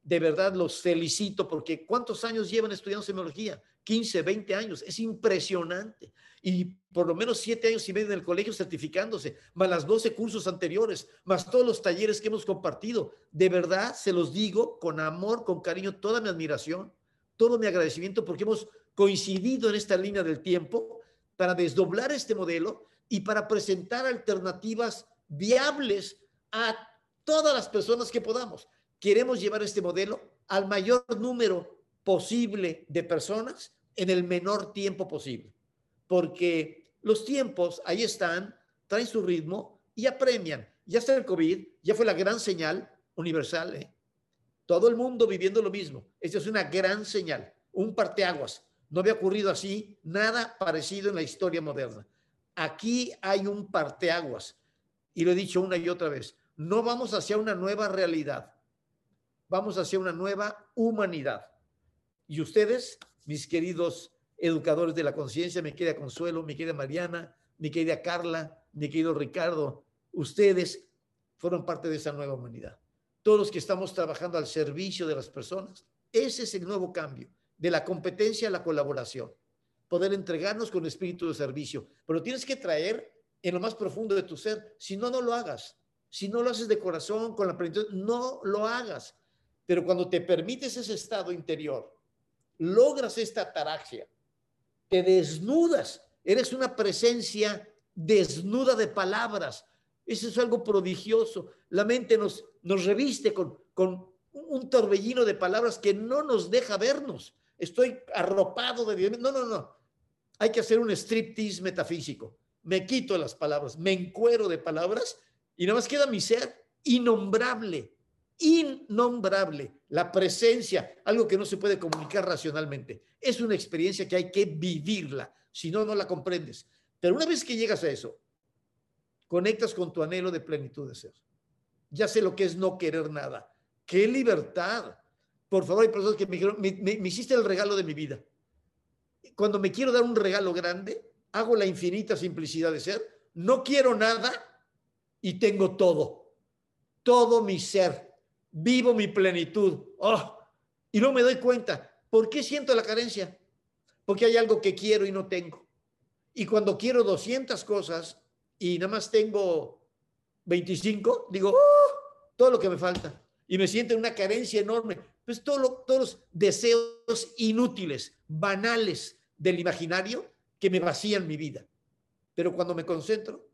de verdad los felicito porque ¿cuántos años llevan estudiando semiología? 15, 20 años. Es impresionante y por lo menos siete años y medio en el colegio certificándose, más las 12 cursos anteriores, más todos los talleres que hemos compartido. De verdad, se los digo con amor, con cariño, toda mi admiración, todo mi agradecimiento porque hemos coincidido en esta línea del tiempo para desdoblar este modelo y para presentar alternativas viables a todas las personas que podamos. Queremos llevar este modelo al mayor número posible de personas en el menor tiempo posible porque los tiempos ahí están, traen su ritmo y apremian. Ya está el COVID, ya fue la gran señal universal. ¿eh? Todo el mundo viviendo lo mismo. Esta es una gran señal, un parteaguas. No había ocurrido así nada parecido en la historia moderna. Aquí hay un parteaguas. Y lo he dicho una y otra vez. No vamos hacia una nueva realidad. Vamos hacia una nueva humanidad. Y ustedes, mis queridos educadores de la conciencia, mi querida Consuelo, mi querida Mariana, mi querida Carla, mi querido Ricardo, ustedes fueron parte de esa nueva humanidad. Todos los que estamos trabajando al servicio de las personas, ese es el nuevo cambio, de la competencia a la colaboración. Poder entregarnos con espíritu de servicio, pero tienes que traer en lo más profundo de tu ser, si no, no lo hagas. Si no lo haces de corazón, con la plenitud, no lo hagas. Pero cuando te permites ese estado interior, logras esta ataraxia, te desnudas, eres una presencia desnuda de palabras. Eso es algo prodigioso. La mente nos, nos reviste con, con un torbellino de palabras que no nos deja vernos. Estoy arropado de Dios. No, no, no. Hay que hacer un striptease metafísico. Me quito las palabras, me encuero de palabras y nada más queda mi ser innombrable, innombrable, la presencia, algo que no se puede comunicar racionalmente. Es una experiencia que hay que vivirla, si no, no la comprendes. Pero una vez que llegas a eso, conectas con tu anhelo de plenitud de ser. Ya sé lo que es no querer nada. ¡Qué libertad! Por favor, hay personas que me dijeron, me, me hiciste el regalo de mi vida. Cuando me quiero dar un regalo grande, hago la infinita simplicidad de ser, no quiero nada y tengo todo. Todo mi ser vivo mi plenitud. Oh, y no me doy cuenta. ¿Por qué siento la carencia? Porque hay algo que quiero y no tengo. Y cuando quiero 200 cosas y nada más tengo 25, digo, oh, todo lo que me falta. Y me siento en una carencia enorme. Pues todo todos los deseos inútiles, banales del imaginario que me vacían mi vida. Pero cuando me concentro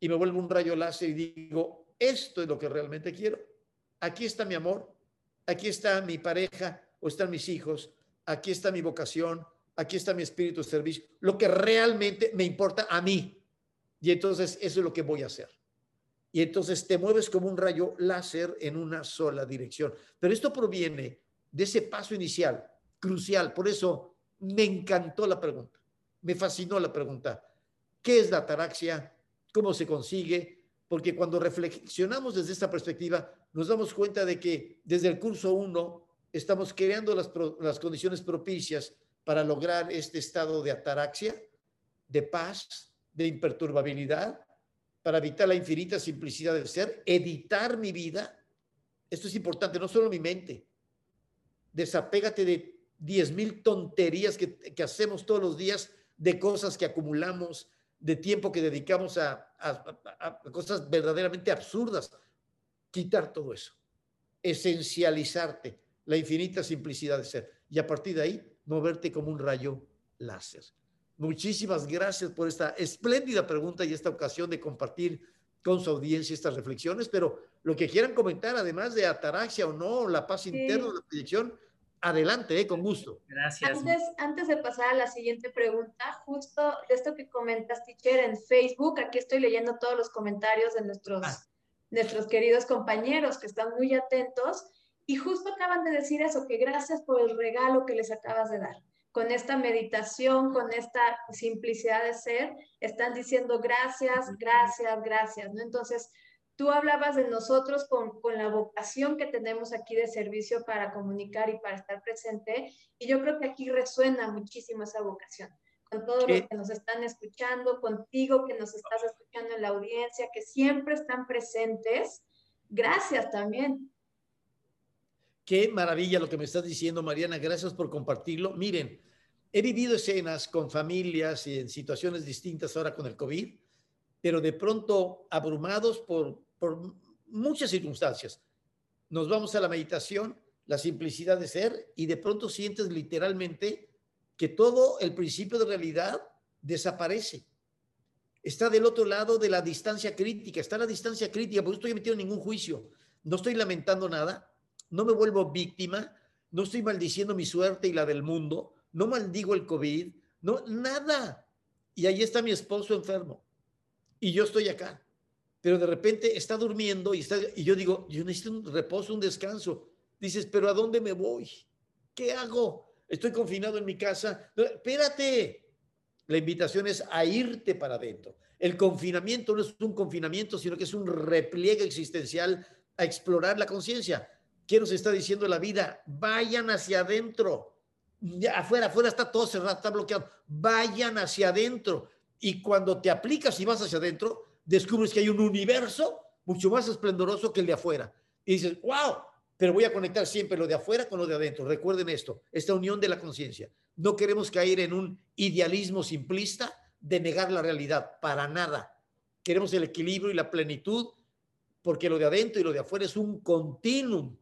y me vuelvo un rayo láser y digo, esto es lo que realmente quiero, aquí está mi amor, aquí está mi pareja o están mis hijos, aquí está mi vocación, aquí está mi espíritu de servicio, lo que realmente me importa a mí. Y entonces eso es lo que voy a hacer. Y entonces te mueves como un rayo láser en una sola dirección. Pero esto proviene de ese paso inicial, crucial. Por eso me encantó la pregunta, me fascinó la pregunta. ¿Qué es la ataraxia? ¿Cómo se consigue? Porque cuando reflexionamos desde esta perspectiva, nos damos cuenta de que desde el curso 1 estamos creando las, condiciones propicias para lograr este estado de ataraxia, de paz, de imperturbabilidad, para evitar la infinita simplicidad del ser, editar mi vida. Esto es importante, no solo mi mente. Desapégate de 10 mil tonterías que, que hacemos todos los días, de cosas que acumulamos, de tiempo que dedicamos a, cosas verdaderamente absurdas. Quitar todo eso, esencializarte, la infinita simplicidad de ser y a partir de ahí moverte como un rayo láser. Muchísimas gracias por esta espléndida pregunta y esta ocasión de compartir con su audiencia estas reflexiones, pero lo que quieran comentar, además de ataraxia o no, la paz interna, la proyección, adelante, eh, con gusto. Gracias. Antes, antes de pasar a la siguiente pregunta, justo de esto que comentas, teacher, en Facebook, aquí estoy leyendo todos los comentarios de nuestros, ah. nuestros queridos compañeros que están muy atentos y justo acaban de decir eso, que gracias por el regalo que les acabas de dar con esta meditación, con esta simplicidad de ser, están diciendo gracias, gracias, gracias, ¿no? Entonces, tú hablabas de nosotros con, con, la vocación que tenemos aquí de servicio para comunicar y para estar presente, y yo creo que aquí resuena muchísimo esa vocación, con todos los que nos están escuchando, contigo que nos estás escuchando en la audiencia, que siempre están presentes. Gracias también. Qué maravilla lo que me estás diciendo, Mariana. Gracias por compartirlo. Miren, He vivido escenas con familias y en situaciones distintas ahora con el COVID, pero de pronto abrumados por, por muchas circunstancias. Nos vamos a la meditación, la simplicidad de ser, y de pronto sientes literalmente que todo el principio de realidad desaparece. Está del otro lado de la distancia crítica, está la distancia crítica, porque no estoy en ningún juicio, no estoy lamentando nada, no me vuelvo víctima, no estoy maldiciendo mi suerte y la del mundo, no maldigo el COVID, no, nada. Y ahí está mi esposo enfermo y yo estoy acá. Pero de repente está durmiendo y, está, y yo digo, yo necesito un reposo, un descanso. Dices, pero ¿a dónde me voy? ¿Qué hago? Estoy confinado en mi casa. espérate. La invitación es a irte para adentro. El confinamiento no es un confinamiento, sino que es un repliegue existencial a explorar la conciencia. ¿Qué nos está diciendo la vida? Vayan hacia adentro afuera, afuera está todo cerrado, está bloqueado. Vayan hacia adentro. Y cuando te aplicas y vas hacia adentro, descubres que hay un universo mucho más esplendoroso que el de afuera. Y dices, wow, pero voy a conectar siempre lo de afuera con lo de adentro. Recuerden esto, esta unión de la conciencia. No queremos caer en un idealismo simplista de negar la realidad, para nada. Queremos el equilibrio y la plenitud, porque lo de adentro y lo de afuera es un continuum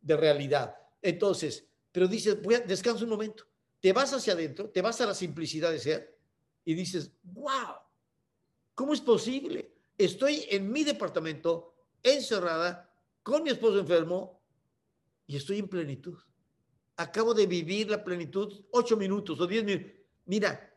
de realidad. Entonces, pero dices, voy a, descansa un momento, te vas hacia adentro, te vas a la simplicidad de ser y dices, wow, ¿cómo es posible? Estoy en mi departamento, encerrada, con mi esposo enfermo y estoy en plenitud. Acabo de vivir la plenitud ocho minutos o diez minutos. Mira,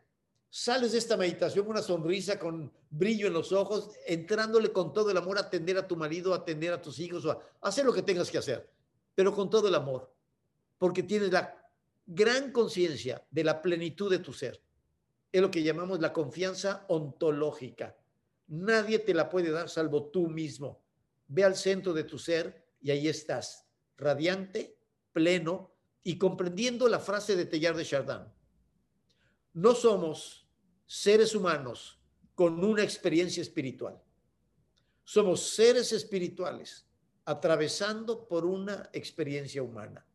sales de esta meditación con una sonrisa, con brillo en los ojos, entrándole con todo el amor a atender a tu marido, a atender a tus hijos, o a hacer lo que tengas que hacer, pero con todo el amor porque tienes la gran conciencia de la plenitud de tu ser. Es lo que llamamos la confianza ontológica. Nadie te la puede dar salvo tú mismo. Ve al centro de tu ser y ahí estás, radiante, pleno y comprendiendo la frase de Tellar de Chardin. No somos seres humanos con una experiencia espiritual. Somos seres espirituales atravesando por una experiencia humana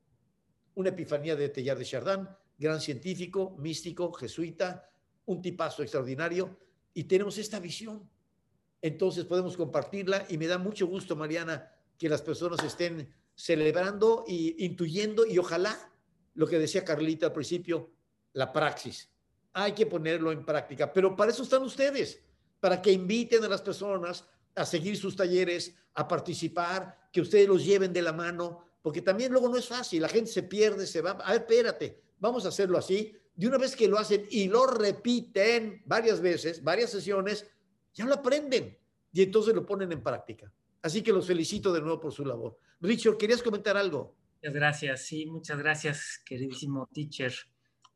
una epifanía de Teilhard de Chardin, gran científico, místico, jesuita, un tipazo extraordinario, y tenemos esta visión. Entonces podemos compartirla y me da mucho gusto, Mariana, que las personas estén celebrando y intuyendo y ojalá lo que decía Carlita al principio, la praxis. Hay que ponerlo en práctica, pero para eso están ustedes, para que inviten a las personas a seguir sus talleres, a participar, que ustedes los lleven de la mano, porque también luego no es fácil, la gente se pierde, se va, a ver, espérate, vamos a hacerlo así. De una vez que lo hacen y lo repiten varias veces, varias sesiones, ya lo aprenden y entonces lo ponen en práctica. Así que los felicito de nuevo por su labor. Richard, ¿querías comentar algo? Muchas gracias, sí, muchas gracias, queridísimo teacher,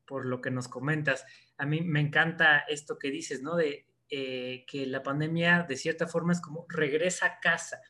por lo que nos comentas. A mí me encanta esto que dices, ¿no? De eh, que la pandemia de cierta forma es como regresa a casa,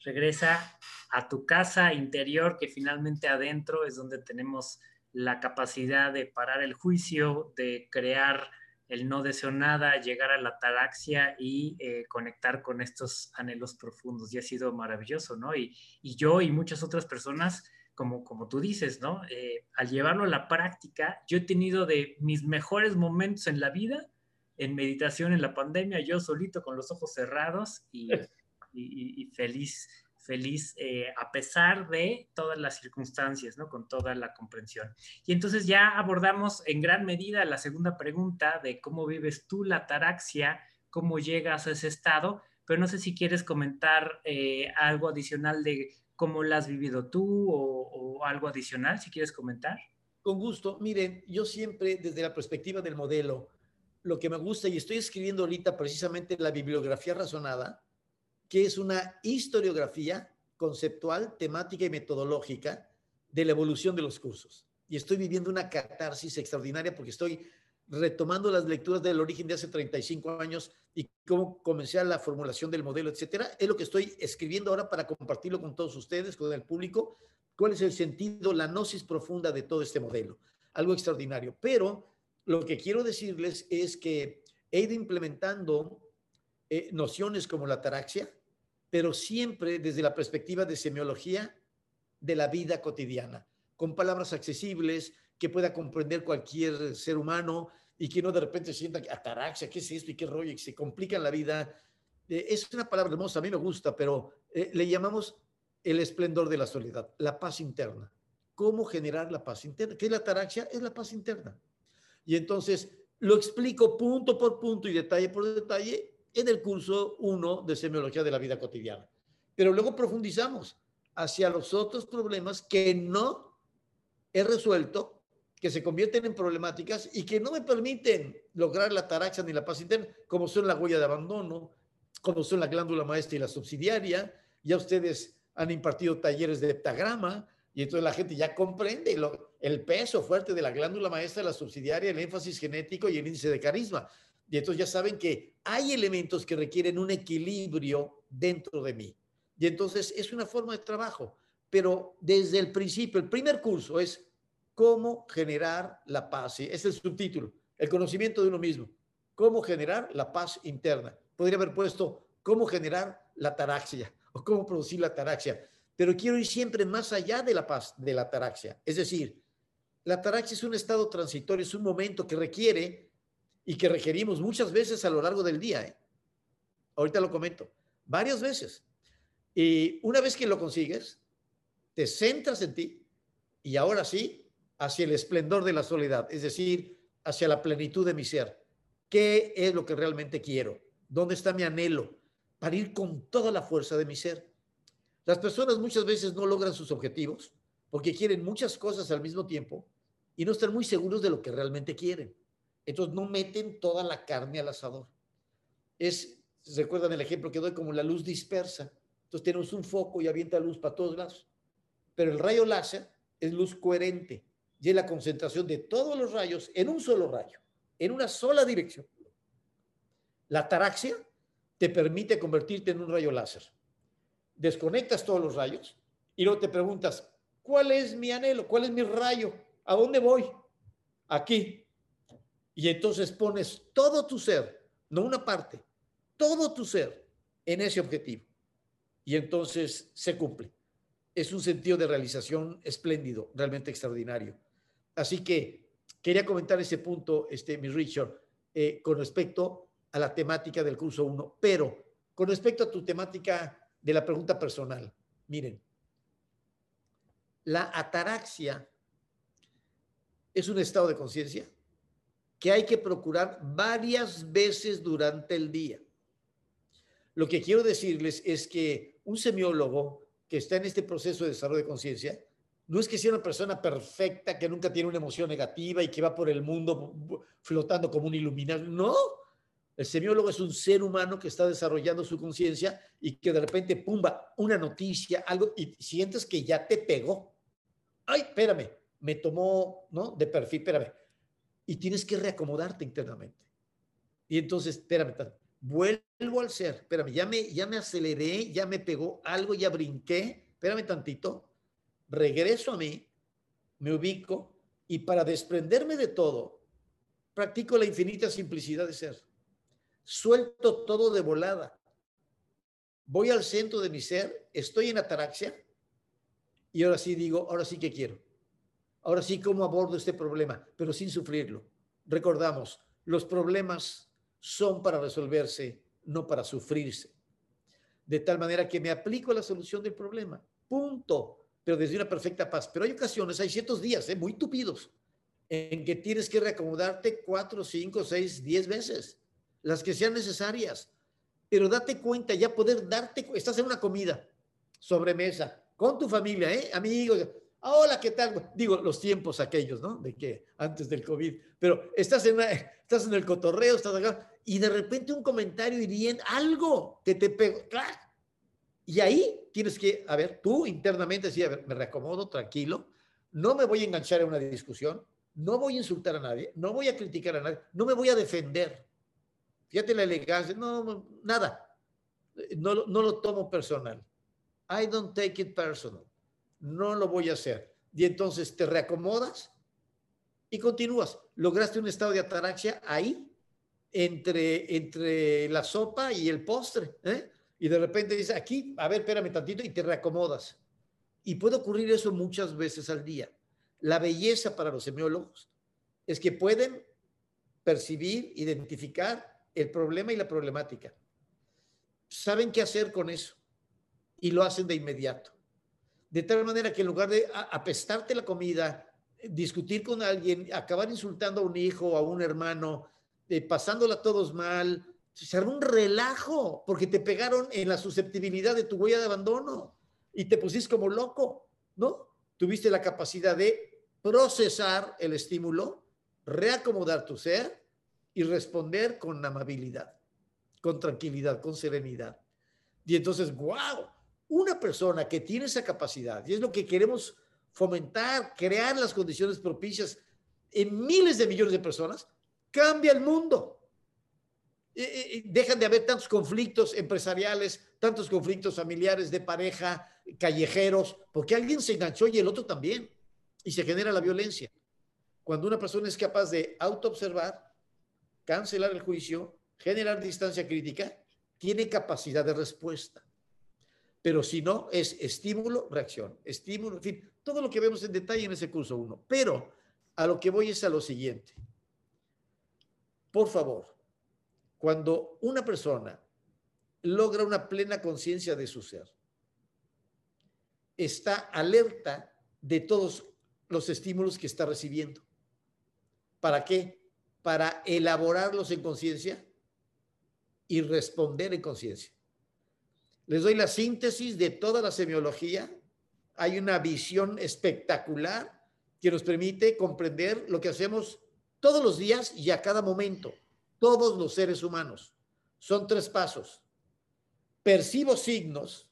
regresa a tu casa interior, que finalmente adentro es donde tenemos la capacidad de parar el juicio, de crear el no deseo nada, llegar a la ataraxia y eh, conectar con estos anhelos profundos. Y ha sido maravilloso, ¿no? Y, yo y muchas otras personas, como, como tú dices, ¿no? Eh, al llevarlo a la práctica, yo he tenido de mis mejores momentos en la vida en meditación en la pandemia, yo solito con los ojos cerrados y, <laughs> y, feliz, feliz eh, a pesar de todas las circunstancias, ¿no? Con toda la comprensión. Y entonces ya abordamos en gran medida la segunda pregunta de cómo vives tú la ataraxia, cómo llegas a ese estado, pero no sé si quieres comentar eh, algo adicional de cómo la has vivido tú o algo adicional, si quieres comentar. Con gusto. Miren, yo siempre desde la perspectiva del modelo, lo que me gusta, y estoy escribiendo ahorita precisamente la bibliografía razonada, que es una historiografía conceptual, temática y metodológica de la evolución de los cursos. Y estoy viviendo una catarsis extraordinaria porque estoy retomando las lecturas del origen de hace 35 años y cómo comencé la formulación del modelo, etcétera. Es lo que estoy escribiendo ahora para compartirlo con todos ustedes, con el público, cuál es el sentido, la gnosis profunda de todo este modelo. Algo extraordinario. Pero lo que quiero decirles es que he ido implementando eh, nociones como la ataraxia, pero siempre desde la perspectiva de semiología de la vida cotidiana, con palabras accesibles que pueda comprender cualquier ser humano y que no de repente sienta que ataraxia, ¿qué es esto y qué rollo? Y se complica la vida. Eh, es una palabra hermosa, a mí me gusta, pero eh, le llamamos el esplendor de la soledad, la paz interna. ¿Cómo generar la paz interna? ¿Qué es la ataraxia? Es la paz interna. Y entonces lo explico punto por punto y detalle por detalle en el curso 1 de semiología de la vida cotidiana. Pero luego profundizamos hacia los otros problemas que no he resuelto, que se convierten en problemáticas y que no me permiten lograr la ataraxia ni la paz interna, como son la huella de abandono, como son la glándula maestra y la subsidiaria. Ya ustedes han impartido talleres de heptagrama y entonces la gente ya comprende el peso fuerte de la glándula maestra, la subsidiaria, el énfasis genético y el índice de carisma. Y entonces ya saben que hay elementos que requieren un equilibrio dentro de mí. Y entonces es una forma de trabajo, pero desde el principio, el primer curso es cómo generar la paz. Es el subtítulo, el conocimiento de uno mismo. Cómo generar la paz interna. Podría haber puesto cómo generar la ataraxia o cómo producir la ataraxia. Pero quiero ir siempre más allá de la paz, de la ataraxia. Es decir, la ataraxia es un estado transitorio, es un momento que requiere y que requerimos muchas veces a lo largo del día. ¿eh? Ahorita lo comento, varias veces. Y una vez que lo consigues, te centras en ti y ahora sí, hacia el esplendor de la soledad, es decir, hacia la plenitud de mi ser. ¿Qué es lo que realmente quiero? ¿Dónde está mi anhelo? para ir con toda la fuerza de mi ser. Las personas muchas veces no logran sus objetivos porque quieren muchas cosas al mismo tiempo y no están muy seguros de lo que realmente quieren. Entonces no meten toda la carne al asador. Es, recuerdan el ejemplo que doy como la luz dispersa. Entonces tenemos un foco y avienta luz para todos lados. Pero el rayo láser es luz coherente y es la concentración de todos los rayos en un solo rayo, en una sola dirección. La ataraxia te permite convertirte en un rayo láser. Desconectas todos los rayos y luego te preguntas, ¿cuál es mi anhelo? ¿Cuál es mi rayo? ¿A dónde voy? Aquí. Y entonces pones todo tu ser, no una parte, todo tu ser en ese objetivo. Y entonces se cumple. Es un sentido de realización espléndido, realmente extraordinario. Así que quería comentar ese punto, este, mi Richard, eh, con respecto a la temática del curso 1. Pero con respecto a tu temática de la pregunta personal, miren, la ataraxia es un estado de conciencia que hay que procurar varias veces durante el día. Lo que quiero decirles es que un semiólogo que está en este proceso de desarrollo de conciencia no es que sea una persona perfecta que nunca tiene una emoción negativa y que va por el mundo flotando como un iluminado. No, el semiólogo es un ser humano que está desarrollando su conciencia y que de repente, pumba, una noticia, algo, y sientes que ya te pegó. Ay, espérame, me tomó, ¿no? De perfil, espérame. Y tienes que reacomodarte internamente. Y entonces, espérame, vuelvo al ser, espérame, ya me, ya me aceleré, ya me pegó algo, ya brinqué, espérame tantito, regreso a mí, me ubico y para desprenderme de todo, practico la infinita simplicidad de ser suelto todo de volada. Voy al centro de mi ser, estoy en ataraxia y ahora sí digo, ahora sí que quiero. Ahora sí cómo abordo este problema, pero sin sufrirlo. Recordamos, los problemas son para resolverse, no para sufrirse. De tal manera que me aplico a la solución del problema. Punto. Pero desde una perfecta paz. Pero hay ocasiones, hay ciertos días ¿eh? muy tupidos en que tienes que reacomodarte cuatro, cinco, seis, diez veces, las que sean necesarias. Pero date cuenta, ya poder darte, estás en una comida, sobremesa, con tu familia, ¿eh? amigos. Hola, ¿qué tal? Digo, los tiempos aquellos, ¿no? De que antes del COVID, pero estás en, estás en el cotorreo, estás acá, y de repente un comentario hiriente, algo que te pegó, Y ahí tienes que, a ver, tú internamente decir, a ver, me reacomodo, tranquilo, no me voy a enganchar en una discusión, no voy a insultar a nadie, no voy a criticar a nadie, no me voy a defender. Fíjate la elegancia, no, nada. No lo tomo personal. I don't take it personal. No lo voy a hacer. Y entonces te reacomodas y continúas. Lograste un estado de ataraxia ahí, entre, entre la sopa y el postre. ¿eh? Y de repente dices, aquí, a ver, espérame tantito y te reacomodas. Y puede ocurrir eso muchas veces al día. La belleza para los semiólogos es que pueden percibir, identificar el problema y la problemática. Saben qué hacer con eso y lo hacen de inmediato. De tal manera que en lugar de apestarte la comida, discutir con alguien, acabar insultando a un hijo o a un hermano, eh, pasándola todos mal, se un relajo porque te pegaron en la susceptibilidad de tu huella de abandono y te pusiste como loco, ¿no? Tuviste la capacidad de procesar el estímulo, reacomodar tu ser y responder con amabilidad, con tranquilidad, con serenidad. Y entonces, wow, una persona que tiene esa capacidad, y es lo que queremos fomentar, crear las condiciones propicias en miles de millones de personas, cambia el mundo. Dejan de haber tantos conflictos empresariales, tantos conflictos familiares, de pareja, callejeros, porque alguien se enganchó y el otro también y se genera la violencia. Cuando una persona es capaz de autoobservar, cancelar el juicio, generar distancia crítica, tiene capacidad de respuesta. Pero si no, es estímulo, reacción, estímulo, en fin, todo lo que vemos en detalle en ese curso 1. Pero a lo que voy es a lo siguiente. Por favor, cuando una persona logra una plena conciencia de su ser, está alerta de todos los estímulos que está recibiendo. ¿Para qué? Para elaborarlos en conciencia y responder en conciencia. Les doy la síntesis de toda la semiología. Hay una visión espectacular que nos permite comprender lo que hacemos todos los días y a cada momento, todos los seres humanos. Son tres pasos. Percibo signos,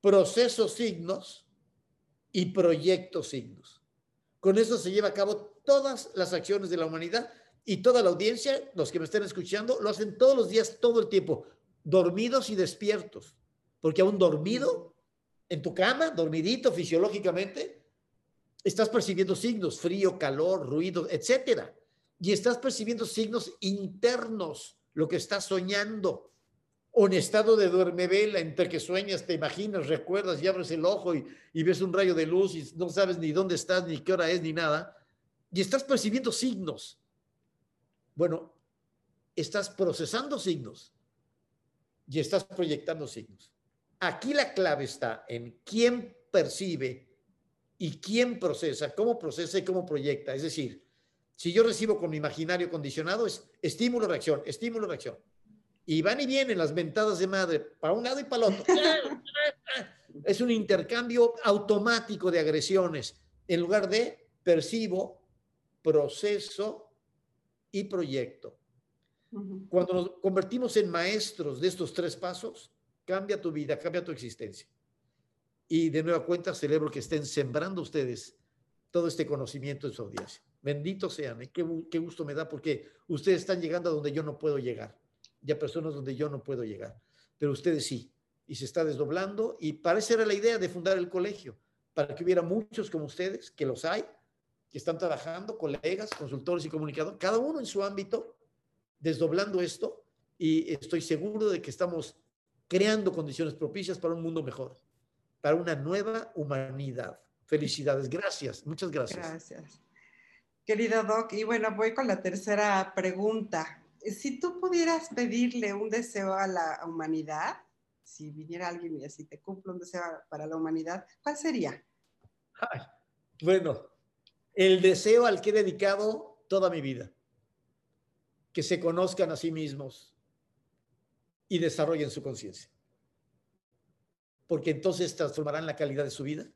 proceso signos y proyecto signos. Con eso se lleva a cabo todas las acciones de la humanidad y toda la audiencia, los que me estén escuchando, lo hacen todos los días, todo el tiempo, dormidos y despiertos. Porque aún dormido, en tu cama, dormidito fisiológicamente, estás percibiendo signos, frío, calor, ruido, etcétera. Y estás percibiendo signos internos, lo que estás soñando o en estado de duermevela, entre que sueñas, te imaginas, recuerdas y abres el ojo y, ves un rayo de luz y no sabes ni dónde estás, ni qué hora es, ni nada, y estás percibiendo signos. Bueno, estás procesando signos y estás proyectando signos. Aquí la clave está en quién percibe y quién procesa, cómo procesa y cómo proyecta. Es decir, si yo recibo con mi imaginario condicionado, es estímulo-reacción, estímulo-reacción y van y vienen las ventadas de madre para un lado y para el otro. <laughs> es un intercambio automático de agresiones en lugar de percibo, proceso y proyecto. Cuando nos convertimos en maestros de estos tres pasos, cambia tu vida, cambia tu existencia. Y de nueva cuenta celebro que estén sembrando ustedes todo este conocimiento en su audiencia. Benditos sean, ¿eh? qué, qué gusto me da porque ustedes están llegando a donde yo no puedo llegar y a personas donde yo no puedo llegar. Pero ustedes sí, y se está desdoblando, y parece era la idea de fundar el colegio, para que hubiera muchos como ustedes, que los hay, que están trabajando, colegas, consultores y comunicadores, cada uno en su ámbito, desdoblando esto, y estoy seguro de que estamos creando condiciones propicias para un mundo mejor, para una nueva humanidad. Felicidades, gracias, muchas gracias. Gracias. Querido Doc, y bueno, voy con la tercera pregunta si tú pudieras pedirle un deseo a la humanidad, si viniera alguien y así te cumple un deseo para la humanidad, ¿cuál sería? bueno, el deseo al que he dedicado toda mi vida, que se conozcan a sí mismos y desarrollen su conciencia, porque entonces transformarán la calidad de su vida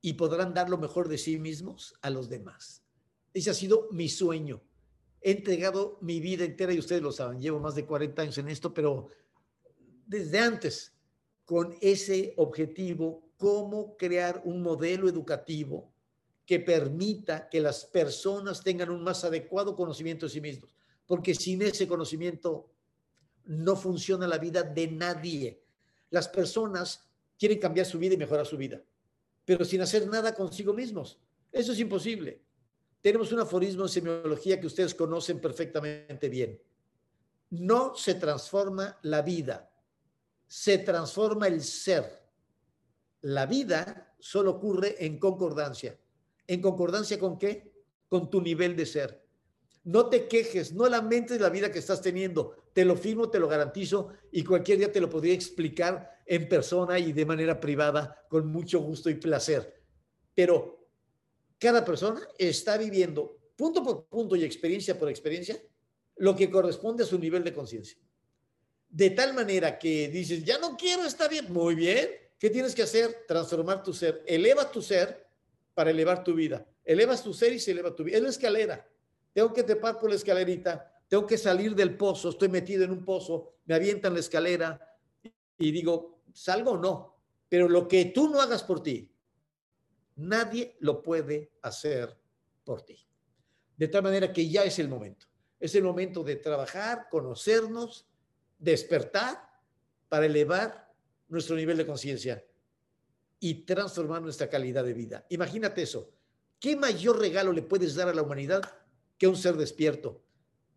y podrán dar lo mejor de sí mismos a los demás. Ese ha sido mi sueño. He entregado mi vida entera y ustedes lo saben, llevo más de 40 años en esto, pero desde antes con ese objetivo, cómo crear un modelo educativo que permita que las personas tengan un más adecuado conocimiento de sí mismos, porque sin ese conocimiento no funciona la vida de nadie. Las personas quieren cambiar su vida y mejorar su vida, pero sin hacer nada consigo mismos. Eso es imposible. Tenemos un aforismo en semiología que ustedes conocen perfectamente bien. No se transforma la vida, se transforma el ser. La vida solo ocurre en concordancia. ¿En concordancia con qué? Con tu nivel de ser. No te quejes, no lamentes la vida que estás teniendo. Te lo firmo, te lo garantizo y cualquier día te lo podría explicar en persona y de manera privada con mucho gusto y placer. Pero cada persona está viviendo punto por punto y experiencia por experiencia lo que corresponde a su nivel de conciencia de tal manera que dices, ya no quiero estar bien. Muy bien. ¿Qué tienes que hacer? Transformar tu ser. Eleva tu ser para elevar tu vida. Elevas tu ser y se eleva tu vida. Es la escalera. Tengo que trepar por la escalerita. Tengo que salir del pozo. Estoy metido en un pozo. Me avientan la escalera y digo, ¿salgo o no? Pero lo que tú no hagas por ti, nadie lo puede hacer por ti. De tal manera que ya es el momento. Es el momento de trabajar, conocernos, despertar para elevar nuestro nivel de conciencia y transformar nuestra calidad de vida. Imagínate eso. ¿Qué mayor regalo le puedes dar a la humanidad un ser despierto?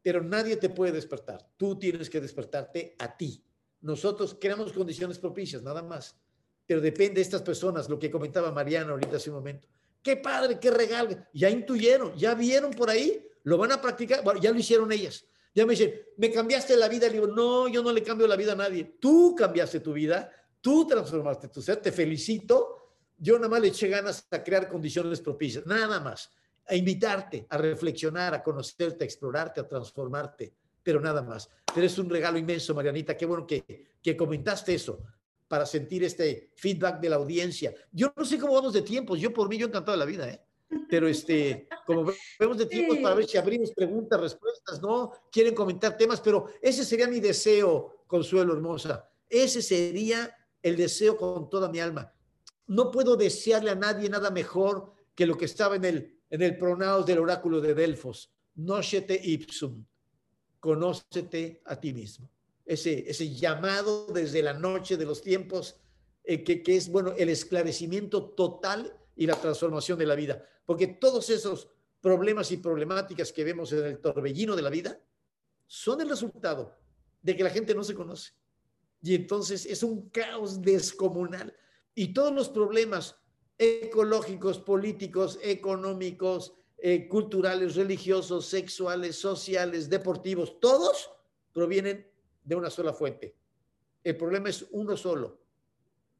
Pero nadie te puede despertar. Tú tienes que despertarte a ti. Nosotros creamos condiciones propicias, nada más. Pero depende de estas personas, lo que comentaba Mariana ahorita hace un momento. Qué padre, qué regalo. Ya intuyeron, ya vieron por ahí, lo van a practicar. Bueno, ya lo hicieron ellas. Ya me dicen, me cambiaste la vida. Le digo, no, yo no le cambio la vida a nadie. Tú cambiaste tu vida, tú transformaste tu ser. Te felicito. Yo nada más le eché ganas a crear condiciones propicias, nada más. A invitarte, a reflexionar, a conocerte, a explorarte, a transformarte, pero nada más. Pero es un regalo inmenso, Marianita. Qué bueno que, que comentaste eso para sentir este feedback de la audiencia. Yo no sé cómo vamos de tiempos. Yo por mí, yo encantado de la vida, ¿eh? pero este, como vemos de tiempo para ver si abrimos preguntas, respuestas, ¿no? Quieren comentar temas, pero ese sería mi deseo, Consuelo Hermosa. Ese sería el deseo con toda mi alma. No puedo desearle a nadie nada mejor que lo que estaba en el, en el pronaos del oráculo de Delfos. Nocete ipsum. Conócete a ti mismo. Ese, ese llamado desde la noche de los tiempos, eh, que, que es, bueno, el esclarecimiento total y la transformación de la vida. Porque todos esos problemas y problemáticas que vemos en el torbellino de la vida son el resultado de que la gente no se conoce. Y entonces es un caos descomunal. Y todos los problemas ecológicos, políticos, económicos, eh, culturales, religiosos, sexuales, sociales, deportivos, todos provienen de una sola fuente. El problema es uno solo,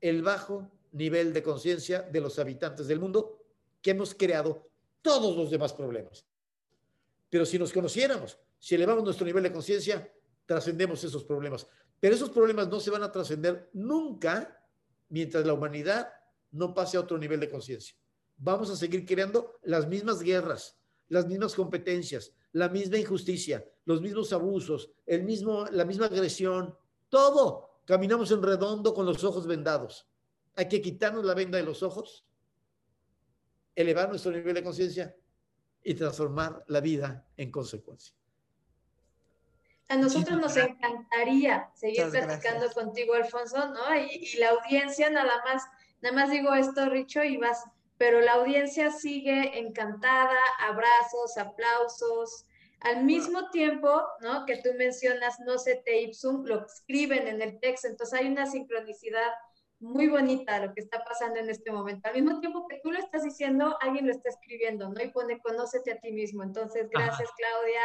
el bajo nivel de conciencia de los habitantes del mundo que hemos creado todos los demás problemas. Pero si nos conociéramos, si elevamos nuestro nivel de conciencia, trascendemos esos problemas. Pero esos problemas no se van a trascender nunca mientras la humanidad no pase a otro nivel de conciencia. Vamos a seguir creando las mismas guerras, las mismas competencias, la misma injusticia, los mismos abusos, el mismo, la misma agresión, todo. Caminamos en redondo con los ojos vendados. Hay que quitarnos la venda de los ojos, elevar nuestro nivel de conciencia y transformar la vida en consecuencia. A nosotros nos encantaría seguir platicando contigo, Alfonso, ¿no? Y, la audiencia, nada más, nada más digo esto, Richo, y vas, pero la audiencia sigue encantada, abrazos, aplausos. Al mismo tiempo, ¿no? Que tú mencionas, no sé, te ipsum, lo escriben en el texto, entonces hay una sincronicidad muy bonita lo que está pasando en este momento. Al mismo tiempo que tú lo estás diciendo, alguien lo está escribiendo, ¿no? Y pone, conócete a ti mismo. Entonces, gracias, Claudia.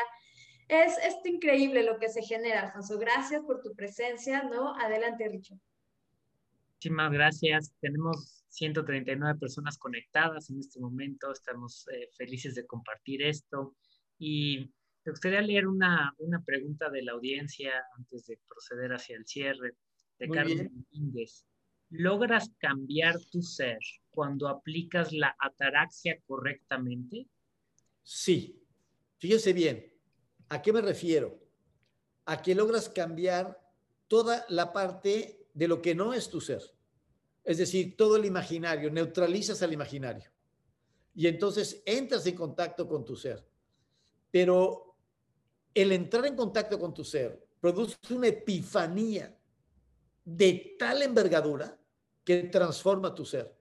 Es, es increíble lo que se genera, Alfonso. Gracias por tu presencia, ¿no? Adelante, Richo. Muchísimas gracias. Tenemos 139 personas conectadas en este momento. Estamos eh, felices de compartir esto. Y me gustaría leer una, una, pregunta de la audiencia antes de proceder hacia el cierre de Carlos Domínguez. ¿Logras cambiar tu ser cuando aplicas la ataraxia correctamente? Sí. Fíjese bien. ¿A qué me refiero? A que logras cambiar toda la parte de lo que no es tu ser. Es decir, todo el imaginario, neutralizas al imaginario. Y entonces entras en contacto con tu ser. Pero el entrar en contacto con tu ser produce una epifanía de tal envergadura que transforma tu ser.